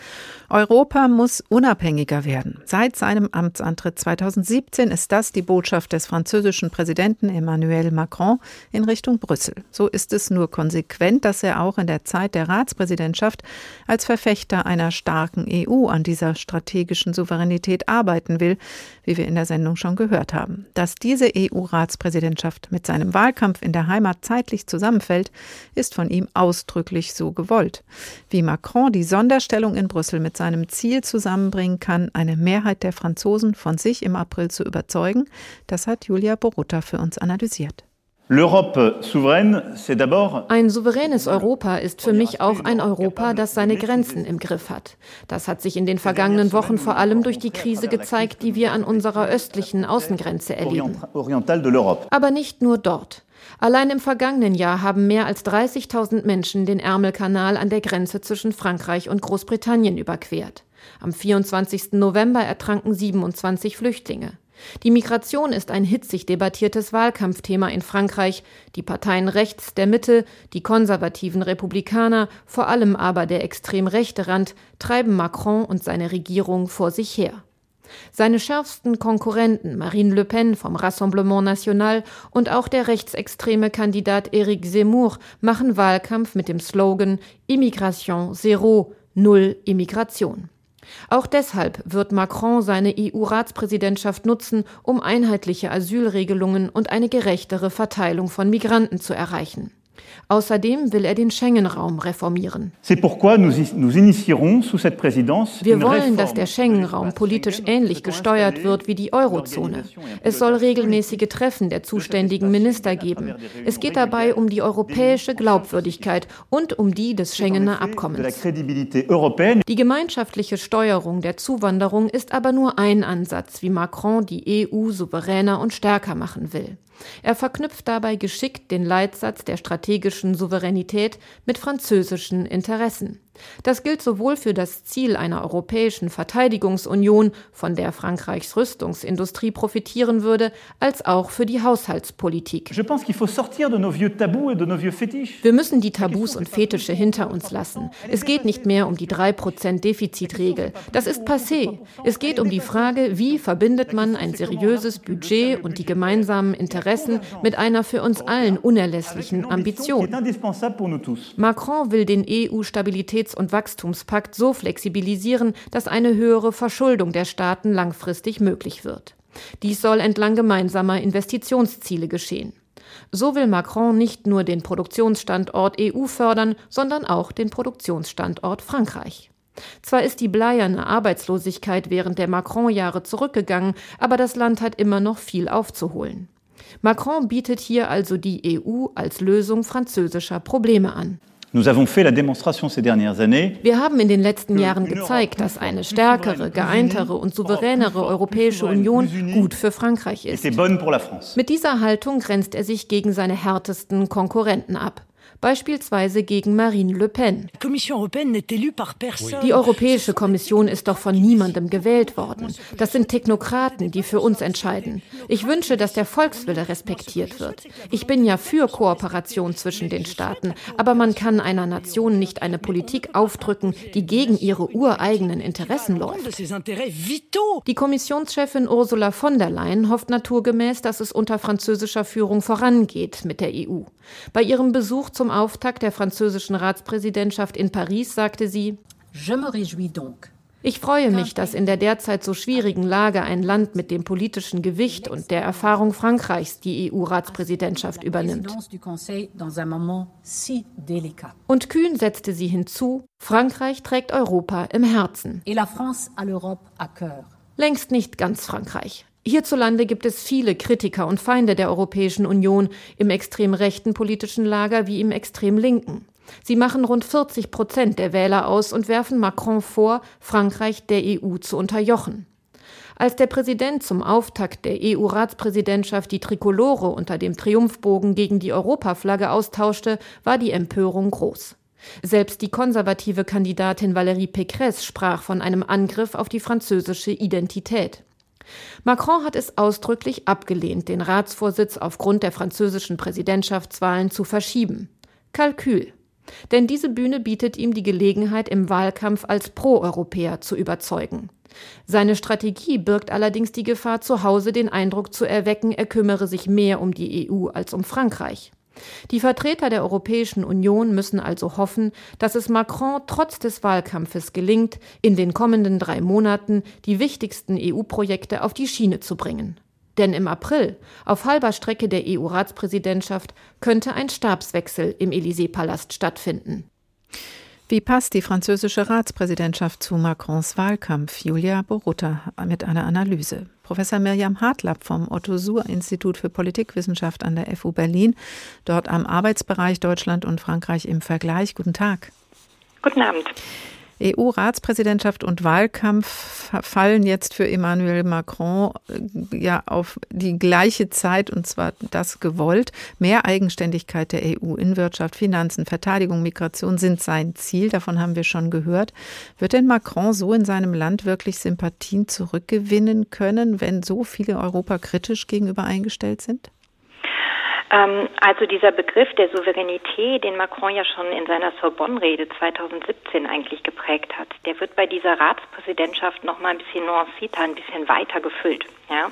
[SPEAKER 2] Europa muss unabhängiger werden. Seit seinem Amtsantritt 2017 ist das die Botschaft des französischen Präsidenten Emmanuel Macron in Richtung Brüssel. So ist es nur konsequent, dass er auch in der Zeit der Ratspräsidentschaft als Verfechter einer starken EU an dieser strategischen Souveränität arbeiten will, wie wir in der Sendung schon gehört haben. Dass diese EU-Ratspräsidentschaft mit seinem Wahlkampf Wahlkampf in der Heimat zeitlich zusammenfällt, ist von ihm ausdrücklich so gewollt. Wie Macron die Sonderstellung in Brüssel mit seinem Ziel zusammenbringen kann, eine Mehrheit der Franzosen von sich im April zu überzeugen, das hat Julia Borutta für uns analysiert.
[SPEAKER 6] Ein souveränes Europa ist für mich auch ein Europa, das seine Grenzen im Griff hat. Das hat sich in den vergangenen Wochen vor allem durch die Krise gezeigt, die wir an unserer östlichen Außengrenze erleben. Aber nicht nur dort. Allein im vergangenen Jahr haben mehr als 30.000 Menschen den Ärmelkanal an der Grenze zwischen Frankreich und Großbritannien überquert. Am 24. November ertranken 27 Flüchtlinge. Die Migration ist ein hitzig debattiertes Wahlkampfthema in Frankreich. Die Parteien rechts der Mitte, die konservativen Republikaner, vor allem aber der extrem rechte Rand, treiben Macron und seine Regierung vor sich her. Seine schärfsten Konkurrenten Marine Le Pen vom Rassemblement National und auch der rechtsextreme Kandidat Éric Zemmour machen Wahlkampf mit dem Slogan Immigration Zero, Null Immigration. Auch deshalb wird Macron seine EU-Ratspräsidentschaft nutzen, um einheitliche Asylregelungen und eine gerechtere Verteilung von Migranten zu erreichen. Außerdem will er den Schengen-Raum reformieren. Wir wollen, dass der Schengen-Raum politisch ähnlich gesteuert wird wie die Eurozone. Es soll regelmäßige Treffen der zuständigen Minister geben. Es geht dabei um die europäische Glaubwürdigkeit und um die des Schengener Abkommens. Die gemeinschaftliche Steuerung der Zuwanderung ist aber nur ein Ansatz, wie Macron die EU souveräner und stärker machen will. Er verknüpft dabei geschickt den Leitsatz der strategischen Souveränität mit französischen Interessen. Das gilt sowohl für das Ziel einer europäischen Verteidigungsunion, von der Frankreichs Rüstungsindustrie profitieren würde, als auch für die Haushaltspolitik. Wir müssen die Tabus und Fetische hinter uns lassen. Es geht nicht mehr um die 3% Defizitregel. Das ist passé. Es geht um die Frage, wie verbindet man ein seriöses Budget und die gemeinsamen Interessen mit einer für uns allen unerlässlichen Ambition. Macron will den EU-Stabilitäts Stabilitäts- und Wachstumspakt so flexibilisieren, dass eine höhere Verschuldung der Staaten langfristig möglich wird. Dies soll entlang gemeinsamer Investitionsziele geschehen. So will Macron nicht nur den Produktionsstandort EU fördern, sondern auch den Produktionsstandort Frankreich. Zwar ist die bleierne Arbeitslosigkeit während der Macron-Jahre zurückgegangen, aber das Land hat immer noch viel aufzuholen. Macron bietet hier also die EU als Lösung französischer Probleme an. Wir haben in den letzten Jahren gezeigt, dass eine stärkere, geeintere und souveränere Europäische Union gut für Frankreich ist. Mit dieser Haltung grenzt er sich gegen seine härtesten Konkurrenten ab beispielsweise gegen Marine Le Pen. Die Europäische Kommission ist doch von niemandem gewählt worden. Das sind Technokraten, die für uns entscheiden. Ich wünsche, dass der Volkswille respektiert wird. Ich bin ja für Kooperation zwischen den Staaten, aber man kann einer Nation nicht eine Politik aufdrücken, die gegen ihre ureigenen Interessen läuft. Die Kommissionschefin Ursula von der Leyen hofft naturgemäß, dass es unter französischer Führung vorangeht mit der EU. Bei ihrem Besuch zum Auftakt der französischen Ratspräsidentschaft in Paris sagte sie, ich freue mich, dass in der derzeit so schwierigen Lage ein Land mit dem politischen Gewicht und der Erfahrung Frankreichs die EU-Ratspräsidentschaft übernimmt. Und kühn setzte sie hinzu, Frankreich trägt Europa im Herzen. Längst nicht ganz Frankreich. Hierzulande gibt es viele Kritiker und Feinde der Europäischen Union im extrem rechten politischen Lager wie im extrem linken. Sie machen rund 40 Prozent der Wähler aus und werfen Macron vor, Frankreich der EU zu unterjochen. Als der Präsident zum Auftakt der EU-Ratspräsidentschaft die Trikolore unter dem Triumphbogen gegen die Europaflagge austauschte, war die Empörung groß. Selbst die konservative Kandidatin Valérie Pécresse sprach von einem Angriff auf die französische Identität. Macron hat es ausdrücklich abgelehnt, den Ratsvorsitz aufgrund der französischen Präsidentschaftswahlen zu verschieben. Kalkül. Denn diese Bühne bietet ihm die Gelegenheit, im Wahlkampf als Pro-Europäer zu überzeugen. Seine Strategie birgt allerdings die Gefahr, zu Hause den Eindruck zu erwecken, er kümmere sich mehr um die EU als um Frankreich. Die Vertreter der Europäischen Union müssen also hoffen, dass es Macron trotz des Wahlkampfes gelingt, in den kommenden drei Monaten die wichtigsten EU-Projekte auf die Schiene zu bringen. Denn im April, auf halber Strecke der EU-Ratspräsidentschaft, könnte ein Stabswechsel im Élysée-Palast stattfinden.
[SPEAKER 2] Wie passt die französische Ratspräsidentschaft zu Macrons Wahlkampf? Julia Borutta mit einer Analyse. Professor Mirjam Hartlapp vom Otto-Suhr-Institut für Politikwissenschaft an der FU Berlin, dort am Arbeitsbereich Deutschland und Frankreich im Vergleich. Guten Tag.
[SPEAKER 13] Guten Abend.
[SPEAKER 2] EU-Ratspräsidentschaft und Wahlkampf fallen jetzt für Emmanuel Macron äh, ja auf die gleiche Zeit und zwar das gewollt. Mehr Eigenständigkeit der EU in Wirtschaft, Finanzen, Verteidigung, Migration sind sein Ziel. Davon haben wir schon gehört. Wird denn Macron so in seinem Land wirklich Sympathien zurückgewinnen können, wenn so viele Europa kritisch gegenüber eingestellt sind?
[SPEAKER 13] Ähm, also dieser Begriff der Souveränität, den Macron ja schon in seiner Sorbonne-Rede 2017 eigentlich geprägt hat, der wird bei dieser Ratspräsidentschaft noch mal ein bisschen nuancierter, ein bisschen weiter gefüllt. Ja?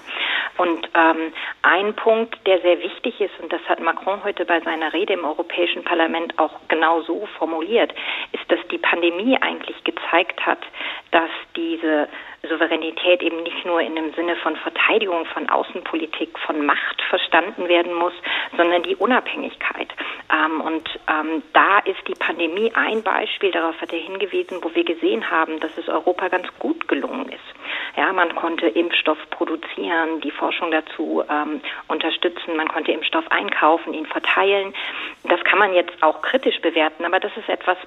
[SPEAKER 13] Und ähm, ein Punkt, der sehr wichtig ist, und das hat Macron heute bei seiner Rede im Europäischen Parlament auch genau so formuliert, ist, dass die Pandemie eigentlich gezeigt hat, dass diese Souveränität eben nicht nur in dem Sinne von Verteidigung, von Außenpolitik, von Macht verstanden werden muss, sondern die Unabhängigkeit. Ähm, und ähm, da ist die Pandemie ein Beispiel, darauf hat er hingewiesen, wo wir gesehen haben, dass es Europa ganz gut gelungen ist. Ja, man konnte Impfstoff produzieren, die Forschung dazu ähm, unterstützen, man konnte Impfstoff einkaufen, ihn verteilen. Das kann man jetzt auch kritisch bewerten, aber das ist etwas,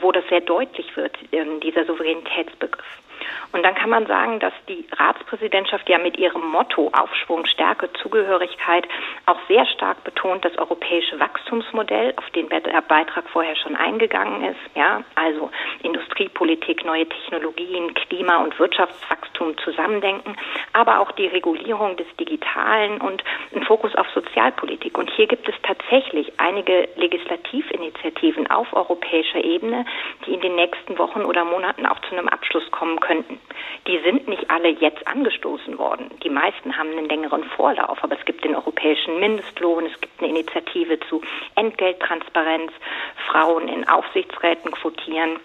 [SPEAKER 13] wo das sehr deutlich wird, dieser Souveränitätsbegriff. Und dann kann man sagen, dass die Ratspräsidentschaft ja mit ihrem Motto Aufschwung, Stärke, Zugehörigkeit auch sehr stark betont das europäische Wachstumsmodell, auf den der Beitrag vorher schon eingegangen ist. Ja, also Industriepolitik, neue Technologien, Klima- und Wirtschaftswachstum zusammendenken, aber auch die Regulierung des Digitalen und ein Fokus auf Sozialpolitik. Und hier gibt es tatsächlich einige Legislativinitiativen auf europäischer Ebene, die in den nächsten Wochen oder Monaten auch zu einem Abschluss kommen könnten. Die sind nicht alle jetzt angestoßen worden. Die meisten haben einen längeren Vorlauf, aber es gibt den europäischen Mindestlohn, es gibt eine Initiative zu Entgelttransparenz, Frauen in Aufsichtsräten quotieren.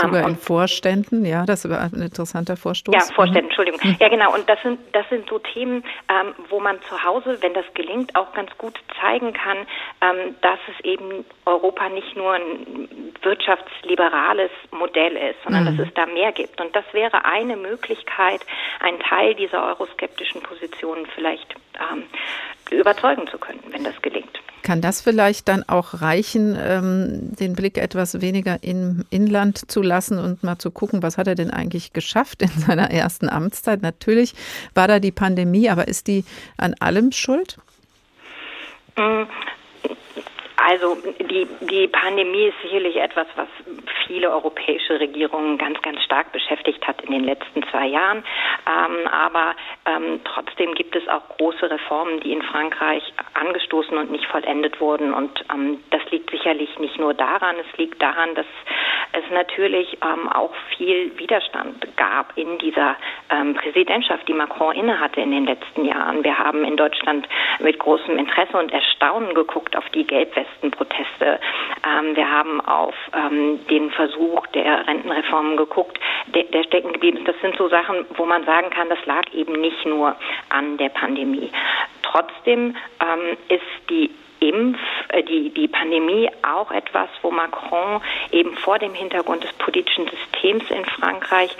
[SPEAKER 2] Sogar in Vorständen, ja, das war ein interessanter Vorstoß.
[SPEAKER 13] Ja, Vorständen, Entschuldigung. Mhm. Ja, genau. Und das sind, das sind so Themen, ähm, wo man zu Hause, wenn das gelingt, auch ganz gut zeigen kann, ähm, dass es eben Europa nicht nur ein wirtschaftsliberales Modell ist, sondern mhm. dass es da mehr gibt. Und das wäre eine Möglichkeit, einen Teil dieser euroskeptischen Positionen vielleicht ähm, überzeugen zu können, wenn das gelingt.
[SPEAKER 2] Kann das vielleicht dann auch reichen, ähm, den Blick etwas weniger im Inland zu lassen und mal zu gucken, was hat er denn eigentlich geschafft in seiner ersten Amtszeit? Natürlich war da die Pandemie, aber ist die an allem schuld?
[SPEAKER 13] Mm, also die, die Pandemie ist sicherlich etwas, was viele europäische Regierungen ganz, ganz stark beschäftigt hat in den letzten zwei Jahren. Ähm, aber ähm, trotzdem gibt es auch große Reformen, die in Frankreich angestoßen und nicht vollendet wurden. Und ähm, das liegt sicherlich nicht nur daran, es liegt daran, dass es natürlich ähm, auch viel Widerstand gab in dieser ähm, Präsidentschaft, die Macron innehatte in den letzten Jahren. Wir haben in Deutschland mit großem Interesse und Erstaunen geguckt auf die Gelbwestenproteste. Ähm, wir haben auf ähm, den Versuch der Rentenreform geguckt, der, der stecken geblieben ist. Das sind so Sachen, wo man sagen kann, das lag eben nicht nur an der Pandemie. Trotzdem ähm, ist die Impf, äh, die, die Pandemie auch etwas, wo Macron eben vor dem Hintergrund des politischen Systems in Frankreich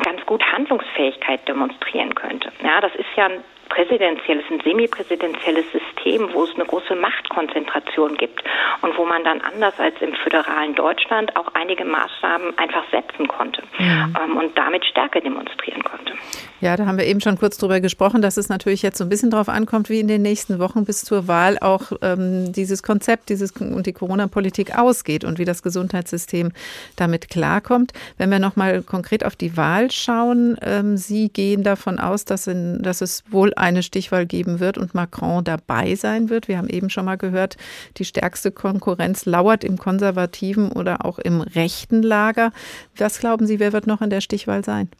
[SPEAKER 13] ganz gut Handlungsfähigkeit demonstrieren könnte. Ja, das ist ja ein präsidentielles, ein semipräsidentielles System, wo es eine große Machtkonzentration gibt und wo man dann anders als im föderalen Deutschland auch einige Maßnahmen einfach setzen konnte ja. ähm, und damit Stärke demonstrieren konnte.
[SPEAKER 2] Ja, da haben wir eben schon kurz drüber gesprochen, dass es natürlich jetzt so ein bisschen darauf ankommt, wie in den nächsten Wochen bis zur Wahl auch ähm, dieses Konzept dieses und die Corona-Politik ausgeht und wie das Gesundheitssystem damit klarkommt. Wenn wir nochmal konkret auf die Wahl schauen, ähm, Sie gehen davon aus, dass, in, dass es wohl eine Stichwahl geben wird und Macron dabei sein wird. Wir haben eben schon mal gehört, die stärkste Konkurrenz lauert im konservativen oder auch im rechten Lager. Was glauben Sie, wer wird noch in der Stichwahl sein?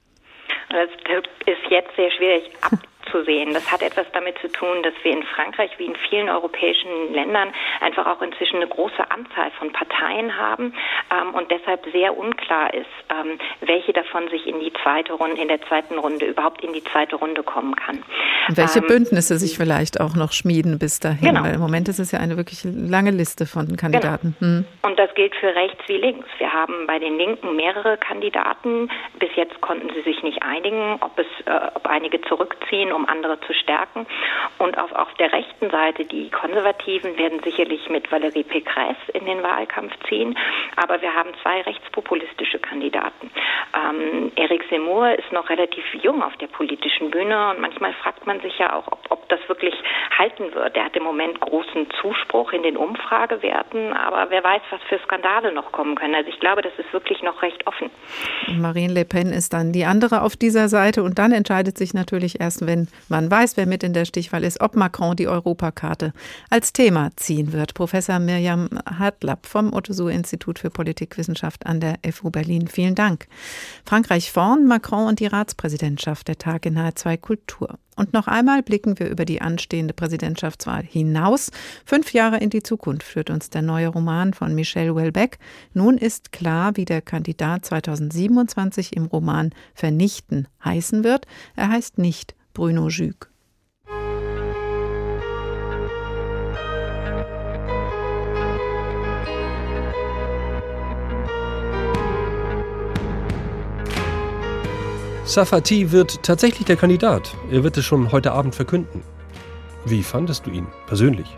[SPEAKER 13] Das ist jetzt sehr schwierig abzusehen. Das hat etwas damit zu tun, dass wir in Frankreich wie in vielen europäischen Ländern einfach auch inzwischen eine große Anzahl von Parteien haben ähm, und deshalb sehr unklar ist, ähm, welche davon sich in die zweite Runde, in der zweiten Runde überhaupt in die zweite Runde kommen kann.
[SPEAKER 2] Und welche ähm, Bündnisse sich vielleicht auch noch schmieden bis dahin, genau. weil im Moment ist es ja eine wirklich lange Liste von Kandidaten.
[SPEAKER 13] Genau. Hm. Und das gilt für rechts wie links. Wir haben bei den Linken mehrere Kandidaten. Bis jetzt konnten sie sich nicht einigen, ob es, äh, ob einige zurückziehen, um andere zu stärken. Und auf, auf der rechten Seite, die Konservativen werden sicherlich mit Valérie Pécresse in den Wahlkampf ziehen. Aber wir haben zwei rechtspopulistische Kandidaten. Ähm, Eric Zemmour ist noch relativ jung auf der politischen Bühne und manchmal fragt man sich ja auch, ob, ob das wirklich halten wird. Er hat im Moment großen Zuspruch in den Umfragewerten, aber wer weiß, was für Skandale noch kommen können. Also ich glaube, das ist wirklich noch recht offen.
[SPEAKER 2] Marine Le Pen ist dann die andere auf dieser Seite und dann entscheidet sich natürlich erst, wenn man weiß, wer mit in der Stichwahl ist, ob Macron die Europakarte als Thema ziehen wird. Professor Mirjam Hartlapp vom Otto-Suhr-Institut für Politikwissenschaft an der FU Berlin. Vielen Dank. Frankreich vorn, Macron und die Ratspräsidentschaft, der Tag in H2 Kultur. Und noch einmal blicken wir über die anstehende Präsidentschaftswahl hinaus. Fünf Jahre in die Zukunft führt uns der neue Roman von Michel Houellebecq. Nun ist klar, wie der Kandidat 2027 im Roman Vernichten heißen wird. Er heißt nicht Bruno Jüg.
[SPEAKER 11] Safati wird tatsächlich der Kandidat. Er wird es schon heute Abend verkünden. Wie fandest du ihn persönlich?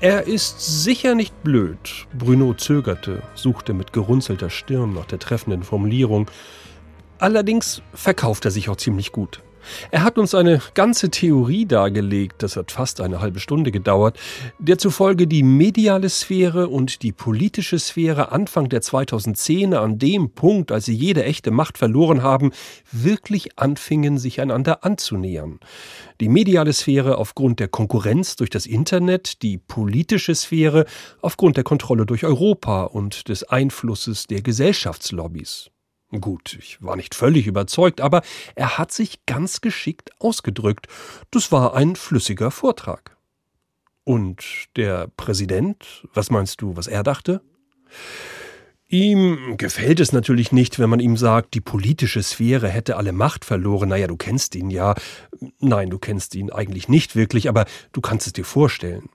[SPEAKER 11] Er ist sicher nicht blöd. Bruno zögerte, suchte mit gerunzelter Stirn nach der treffenden Formulierung. Allerdings verkauft er sich auch ziemlich gut. Er hat uns eine ganze Theorie dargelegt, das hat fast eine halbe Stunde gedauert, der zufolge die mediale Sphäre und die politische Sphäre Anfang der 2010er an dem Punkt, als sie jede echte Macht verloren haben, wirklich anfingen, sich einander anzunähern. Die mediale Sphäre aufgrund der Konkurrenz durch das Internet, die politische Sphäre aufgrund der Kontrolle durch Europa und des Einflusses der Gesellschaftslobbys. Gut, ich war nicht völlig überzeugt, aber er hat sich ganz geschickt ausgedrückt. Das war ein flüssiger Vortrag. Und der Präsident, was meinst du, was er dachte? Ihm gefällt es natürlich nicht, wenn man ihm sagt, die politische Sphäre hätte alle Macht verloren. Naja, du kennst ihn ja. Nein, du kennst ihn eigentlich nicht wirklich, aber du kannst es dir vorstellen.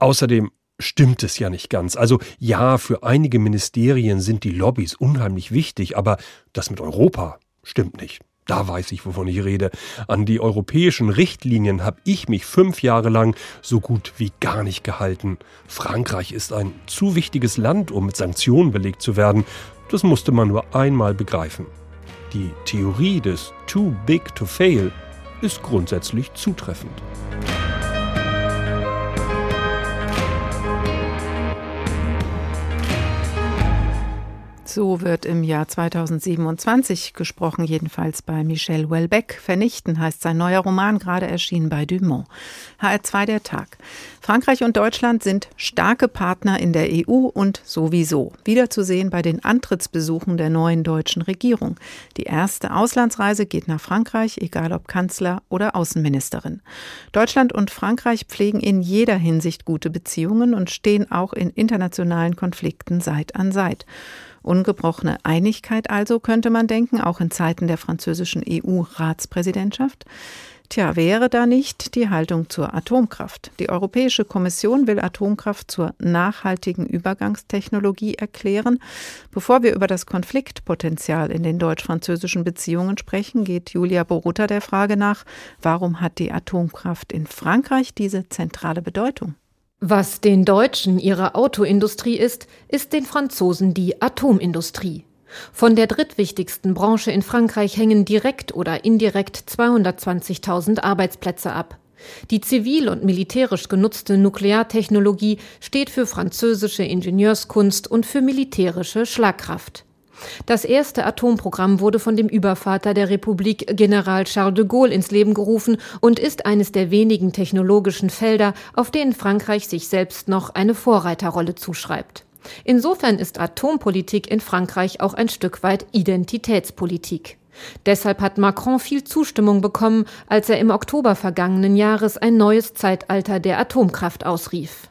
[SPEAKER 11] Außerdem stimmt es ja nicht ganz. Also ja, für einige Ministerien sind die Lobbys unheimlich wichtig, aber das mit Europa stimmt nicht. Da weiß ich, wovon ich rede. An die europäischen Richtlinien habe ich mich fünf Jahre lang so gut wie gar nicht gehalten. Frankreich ist ein zu wichtiges Land, um mit Sanktionen belegt zu werden. Das musste man nur einmal begreifen. Die Theorie des Too Big to Fail ist grundsätzlich zutreffend.
[SPEAKER 2] So wird im Jahr 2027 gesprochen, jedenfalls bei Michel Houellebecq. Vernichten heißt sein neuer Roman, gerade erschienen bei Dumont. HR2 der Tag. Frankreich und Deutschland sind starke Partner in der EU und sowieso. Wiederzusehen bei den Antrittsbesuchen der neuen deutschen Regierung. Die erste Auslandsreise geht nach Frankreich, egal ob Kanzler oder Außenministerin. Deutschland und Frankreich pflegen in jeder Hinsicht gute Beziehungen und stehen auch in internationalen Konflikten Seit an Seit. Ungebrochene Einigkeit also, könnte man denken, auch in Zeiten der französischen EU-Ratspräsidentschaft. Tja, wäre da nicht die Haltung zur Atomkraft? Die Europäische Kommission will Atomkraft zur nachhaltigen Übergangstechnologie erklären. Bevor wir über das Konfliktpotenzial in den deutsch-französischen Beziehungen sprechen, geht Julia Borutta der Frage nach, warum hat die Atomkraft in Frankreich diese zentrale Bedeutung?
[SPEAKER 6] Was den Deutschen ihre Autoindustrie ist, ist den Franzosen die Atomindustrie. Von der drittwichtigsten Branche in Frankreich hängen direkt oder indirekt 220.000 Arbeitsplätze ab. Die zivil und militärisch genutzte Nukleartechnologie steht für französische Ingenieurskunst und für militärische Schlagkraft. Das erste Atomprogramm wurde von dem Übervater der Republik General Charles de Gaulle ins Leben gerufen und ist eines der wenigen technologischen Felder, auf denen Frankreich sich selbst noch eine Vorreiterrolle zuschreibt. Insofern ist Atompolitik in Frankreich auch ein Stück weit Identitätspolitik. Deshalb hat Macron viel Zustimmung bekommen, als er im Oktober vergangenen Jahres ein neues Zeitalter der Atomkraft ausrief.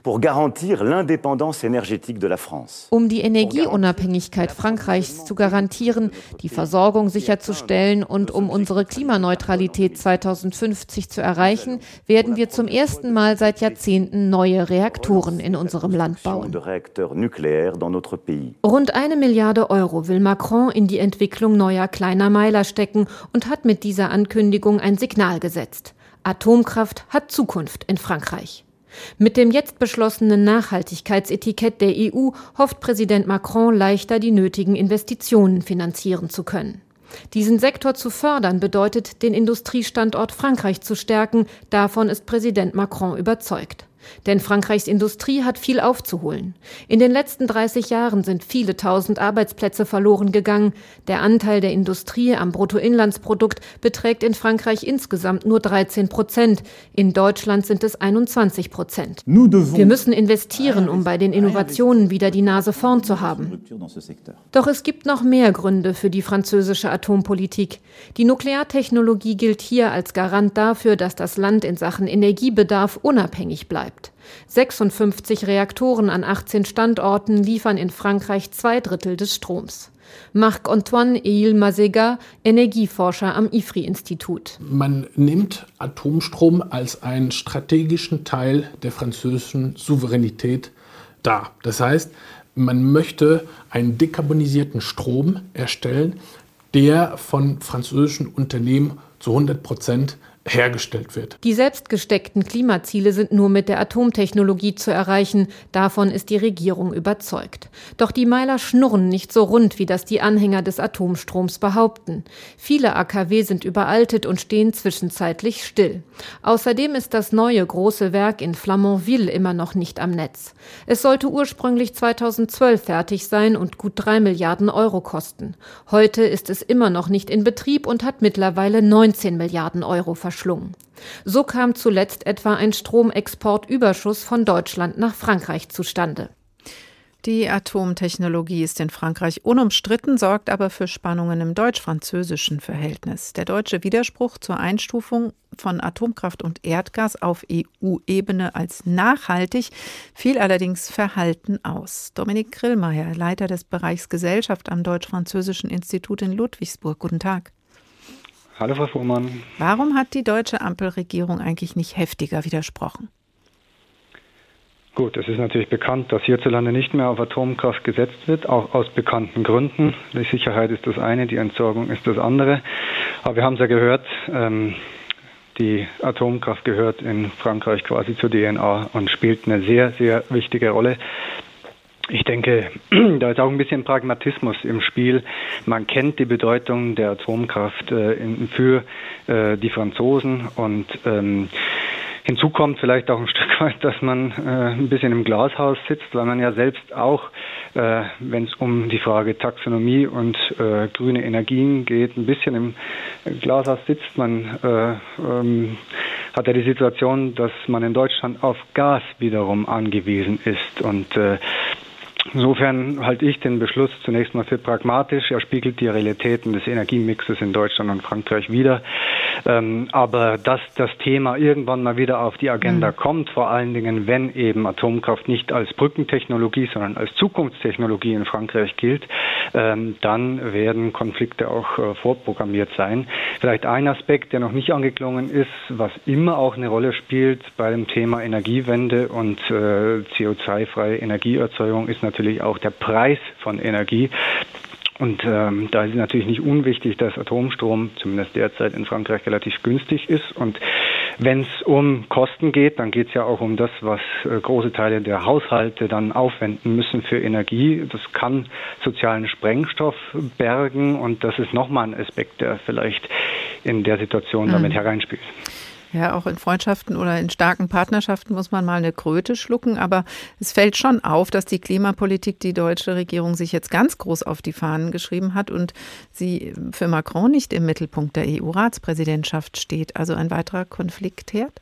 [SPEAKER 6] Um die Energieunabhängigkeit Frankreichs zu garantieren, die Versorgung sicherzustellen und um unsere Klimaneutralität 2050 zu erreichen, werden wir zum ersten Mal seit Jahrzehnten neue Reaktoren in unserem Land bauen. Rund eine Milliarde Euro will Macron in die Entwicklung neuer kleiner Meiler stecken und hat mit dieser Ankündigung ein Signal gesetzt. Atomkraft hat Zukunft in Frankreich. Mit dem jetzt beschlossenen Nachhaltigkeitsetikett der EU hofft Präsident Macron leichter die nötigen Investitionen finanzieren zu können. Diesen Sektor zu fördern bedeutet, den Industriestandort Frankreich zu stärken, davon ist Präsident Macron überzeugt. Denn Frankreichs Industrie hat viel aufzuholen. In den letzten 30 Jahren sind viele tausend Arbeitsplätze verloren gegangen. Der Anteil der Industrie am Bruttoinlandsprodukt beträgt in Frankreich insgesamt nur 13 Prozent. In Deutschland sind es 21 Prozent. Wir müssen investieren, um bei den Innovationen wieder die Nase vorn zu haben. Doch es gibt noch mehr Gründe für die französische Atompolitik. Die Nukleartechnologie gilt hier als Garant dafür, dass das Land in Sachen Energiebedarf unabhängig bleibt bleibt. 56 Reaktoren an 18 Standorten liefern in Frankreich zwei Drittel des Stroms. Marc-Antoine Eil-Mazega, Energieforscher am IFRI-Institut.
[SPEAKER 14] Man nimmt Atomstrom als einen strategischen Teil der französischen Souveränität dar. Das heißt, man möchte einen dekarbonisierten Strom erstellen, der von französischen Unternehmen zu 100 Prozent hergestellt wird.
[SPEAKER 6] Die selbstgesteckten Klimaziele sind nur mit der Atomtechnologie zu erreichen. Davon ist die Regierung überzeugt. Doch die Meiler schnurren nicht so rund, wie das die Anhänger des Atomstroms behaupten. Viele AKW sind überaltet und stehen zwischenzeitlich still. Außerdem ist das neue große Werk in Flamanville immer noch nicht am Netz. Es sollte ursprünglich 2012 fertig sein und gut drei Milliarden Euro kosten. Heute ist es immer noch nicht in Betrieb und hat mittlerweile 19 Milliarden Euro verschwendet verschlungen. So kam zuletzt etwa ein Stromexportüberschuss von Deutschland nach Frankreich zustande.
[SPEAKER 2] Die Atomtechnologie ist in Frankreich unumstritten, sorgt aber für Spannungen im deutsch-französischen Verhältnis. Der deutsche Widerspruch zur Einstufung von Atomkraft und Erdgas auf EU-Ebene als nachhaltig fiel allerdings verhalten aus. Dominik Grillmeier, Leiter des Bereichs Gesellschaft am Deutsch-Französischen Institut in Ludwigsburg. Guten Tag.
[SPEAKER 15] Hallo, Frau Fuhrmann.
[SPEAKER 2] Warum hat die deutsche Ampelregierung eigentlich nicht heftiger widersprochen?
[SPEAKER 15] Gut, es ist natürlich bekannt, dass hierzulande nicht mehr auf Atomkraft gesetzt wird, auch aus bekannten Gründen. Die Sicherheit ist das eine, die Entsorgung ist das andere. Aber wir haben es ja gehört, ähm, die Atomkraft gehört in Frankreich quasi zur DNA und spielt eine sehr, sehr wichtige Rolle. Ich denke, da ist auch ein bisschen Pragmatismus im Spiel. Man kennt die Bedeutung der Atomkraft äh, für äh, die Franzosen und ähm, Hinzu kommt vielleicht auch ein Stück weit, dass man äh, ein bisschen im Glashaus sitzt, weil man ja selbst auch, wenn es um die Frage Taxonomie und grüne Energien geht, ein bisschen im Glashaus sitzt. Man äh, ähm, hat ja die Situation, dass man in Deutschland auf Gas wiederum angewiesen ist und Insofern halte ich den Beschluss zunächst mal für pragmatisch. Er spiegelt die Realitäten des Energiemixes in Deutschland und Frankreich wider. Ähm, aber dass das Thema irgendwann mal wieder auf die Agenda mhm. kommt, vor allen Dingen, wenn eben Atomkraft nicht als Brückentechnologie, sondern als Zukunftstechnologie in Frankreich gilt, ähm, dann werden Konflikte auch äh, vorprogrammiert sein. Vielleicht ein Aspekt, der noch nicht angeklungen ist, was immer auch eine Rolle spielt bei dem Thema Energiewende und äh, CO2-freie Energieerzeugung, ist natürlich auch der Preis von Energie. Und ähm, da ist es natürlich nicht unwichtig, dass Atomstrom zumindest derzeit in Frankreich relativ günstig ist. Und wenn es um Kosten geht, dann geht es ja auch um das, was äh, große Teile der Haushalte dann aufwenden müssen für Energie. Das kann sozialen Sprengstoff bergen und das ist nochmal ein Aspekt, der vielleicht in der Situation damit mhm. hereinspielt.
[SPEAKER 2] Ja, auch in Freundschaften oder in starken Partnerschaften muss man mal eine Kröte schlucken. Aber es fällt schon auf, dass die Klimapolitik die deutsche Regierung sich jetzt ganz groß auf die Fahnen geschrieben hat und sie für Macron nicht im Mittelpunkt der EU-Ratspräsidentschaft steht. Also ein weiterer Konfliktherd?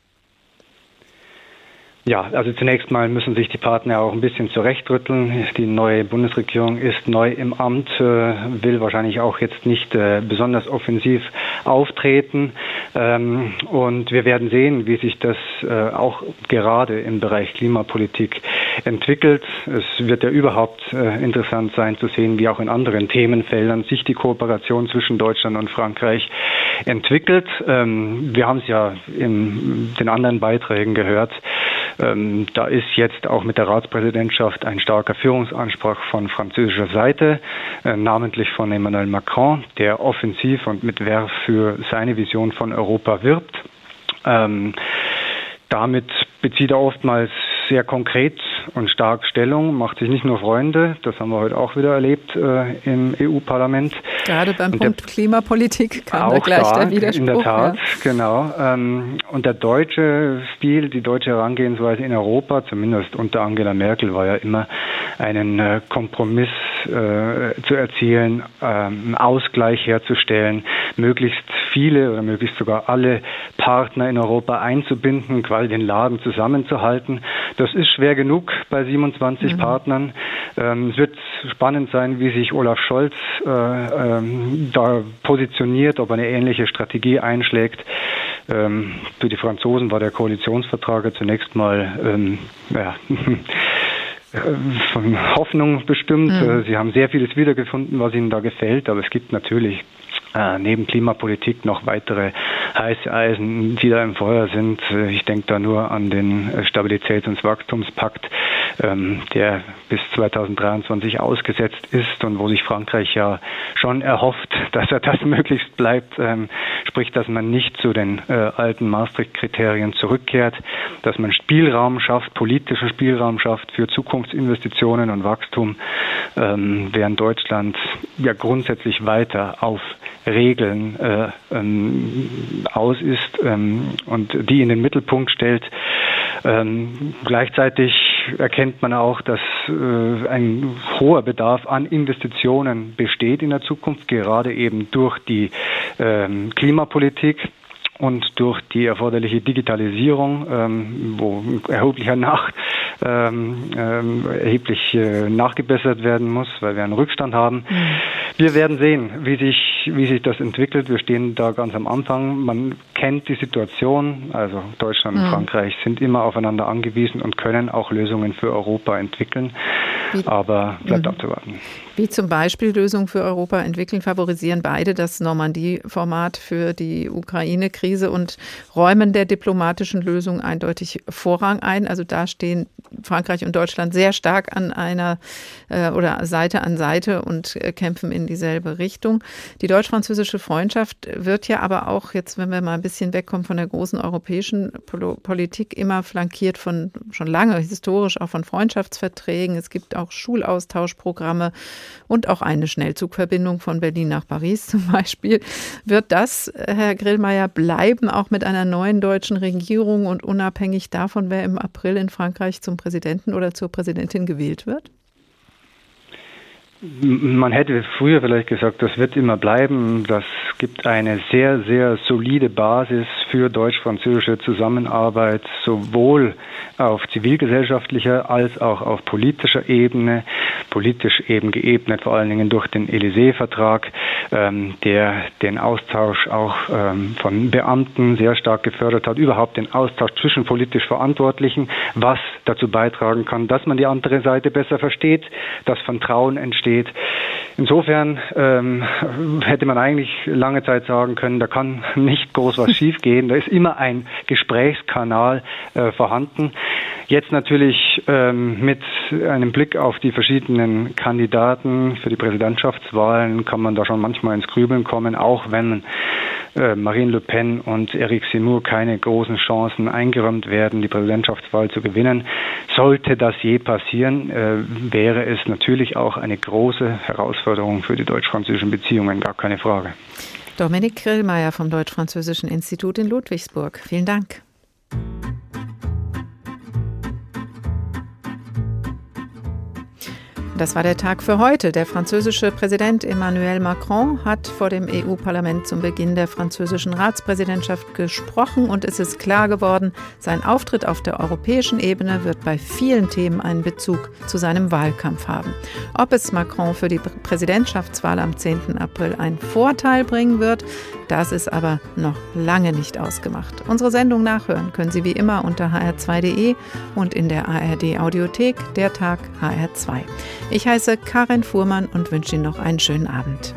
[SPEAKER 15] Ja, also zunächst mal müssen sich die Partner auch ein bisschen zurechtrütteln. Die neue Bundesregierung ist neu im Amt, äh, will wahrscheinlich auch jetzt nicht äh, besonders offensiv auftreten. Ähm, und wir werden sehen, wie sich das äh, auch gerade im Bereich Klimapolitik entwickelt. Es wird ja überhaupt interessant sein zu sehen, wie auch in anderen Themenfeldern sich die Kooperation zwischen Deutschland und Frankreich entwickelt. Ähm, wir haben es ja in den anderen Beiträgen gehört. Ähm, da ist jetzt auch mit der Ratspräsidentschaft ein starker Führungsanspruch von französischer Seite, äh, namentlich von Emmanuel Macron, der offensiv und mit Werf für seine Vision von Europa wirbt. Ähm, damit bezieht er oftmals sehr konkret und stark Stellung, macht sich nicht nur Freunde, das haben wir heute auch wieder erlebt äh, im EU-Parlament.
[SPEAKER 2] Gerade beim und Punkt der, Klimapolitik kam da gleich stark, der Widerspruch.
[SPEAKER 15] In der Tat, ja. genau. Ähm, und der deutsche Stil, die deutsche Herangehensweise in Europa, zumindest unter Angela Merkel, war ja immer einen äh, Kompromiss äh, zu erzielen, ähm, Ausgleich herzustellen, möglichst viele oder möglichst sogar alle Partner in Europa einzubinden, quasi den Laden zusammenzuhalten. Das ist schwer genug bei 27 mhm. Partnern. Ähm, es wird spannend sein, wie sich Olaf Scholz äh, ähm, da positioniert, ob er eine ähnliche Strategie einschlägt. Ähm, für die Franzosen war der Koalitionsvertrag zunächst mal ähm, ja, von Hoffnung bestimmt. Mhm. Sie haben sehr vieles wiedergefunden, was ihnen da gefällt, aber es gibt natürlich äh, neben Klimapolitik noch weitere heiße Eisen, die da im Feuer sind. Ich denke da nur an den Stabilitäts- und Wachstumspakt, ähm, der bis 2023 ausgesetzt ist und wo sich Frankreich ja schon erhofft, dass er das möglichst bleibt, ähm, sprich, dass man nicht zu den äh, alten Maastricht-Kriterien zurückkehrt, dass man Spielraum schafft, politischen Spielraum schafft für Zukunftsinvestitionen und Wachstum, ähm, während Deutschland ja grundsätzlich weiter auf Regeln äh, ähm, aus ist ähm, und die in den Mittelpunkt stellt. Ähm, gleichzeitig erkennt man auch, dass äh, ein hoher Bedarf an Investitionen besteht in der Zukunft, gerade eben durch die ähm, Klimapolitik und durch die erforderliche Digitalisierung, ähm, wo erheblicher nach, ähm, ähm, erheblich äh, nachgebessert werden muss, weil wir einen Rückstand haben. Mhm. Wir werden sehen, wie sich, wie sich das entwickelt. Wir stehen da ganz am Anfang. Man kennt die Situation. Also Deutschland und mhm. Frankreich sind immer aufeinander angewiesen und können auch Lösungen für Europa entwickeln. Aber bleibt mhm. abzuwarten.
[SPEAKER 2] Wie zum Beispiel Lösungen für Europa entwickeln, favorisieren beide das Normandie-Format für die Ukraine-Krise und räumen der diplomatischen Lösung eindeutig Vorrang ein. Also da stehen Frankreich und Deutschland sehr stark an einer äh, oder Seite an Seite und äh, kämpfen in dieselbe Richtung. Die deutsch-französische Freundschaft wird ja aber auch jetzt, wenn wir mal ein bisschen wegkommen von der großen europäischen Pol Politik, immer flankiert von schon lange historisch auch von Freundschaftsverträgen. Es gibt auch Schulaustauschprogramme und auch eine Schnellzugverbindung von Berlin nach Paris zum Beispiel. Wird das, Herr Grillmeier, bleiben, auch mit einer neuen deutschen Regierung und unabhängig davon, wer im April in Frankreich zum Präsidenten oder zur Präsidentin gewählt wird?
[SPEAKER 15] Man hätte früher vielleicht gesagt, das wird immer bleiben. Das gibt eine sehr, sehr solide Basis für deutsch-französische Zusammenarbeit, sowohl auf zivilgesellschaftlicher als auch auf politischer Ebene. Politisch eben geebnet vor allen Dingen durch den Élysée-Vertrag, ähm, der den Austausch auch ähm, von Beamten sehr stark gefördert hat, überhaupt den Austausch zwischen politisch Verantwortlichen, was dazu beitragen kann, dass man die andere Seite besser versteht, dass Vertrauen entsteht. Insofern ähm, hätte man eigentlich lange Zeit sagen können, da kann nicht groß was schiefgehen. Da ist immer ein Gesprächskanal äh, vorhanden. Jetzt natürlich ähm, mit einem Blick auf die verschiedenen Kandidaten für die Präsidentschaftswahlen kann man da schon manchmal ins Grübeln kommen, auch wenn äh, Marine Le Pen und Eric Seymour keine großen Chancen eingeräumt werden, die Präsidentschaftswahl zu gewinnen. Sollte das je passieren, äh, wäre es natürlich auch eine große Herausforderung für die deutsch-französischen Beziehungen, gar keine Frage.
[SPEAKER 2] Dominik Grillmeier vom Deutsch-Französischen Institut in Ludwigsburg. Vielen Dank. Das war der Tag für heute. Der französische Präsident Emmanuel Macron hat vor dem EU-Parlament zum Beginn der französischen Ratspräsidentschaft gesprochen und es ist klar geworden, sein Auftritt auf der europäischen Ebene wird bei vielen Themen einen Bezug zu seinem Wahlkampf haben. Ob es Macron für die Präsidentschaftswahl am 10. April einen Vorteil bringen wird, das ist aber noch lange nicht ausgemacht. Unsere Sendung nachhören können Sie wie immer unter hr2.de und in der ARD Audiothek, der Tag HR2. Ich heiße Karin Fuhrmann und wünsche Ihnen noch einen schönen Abend.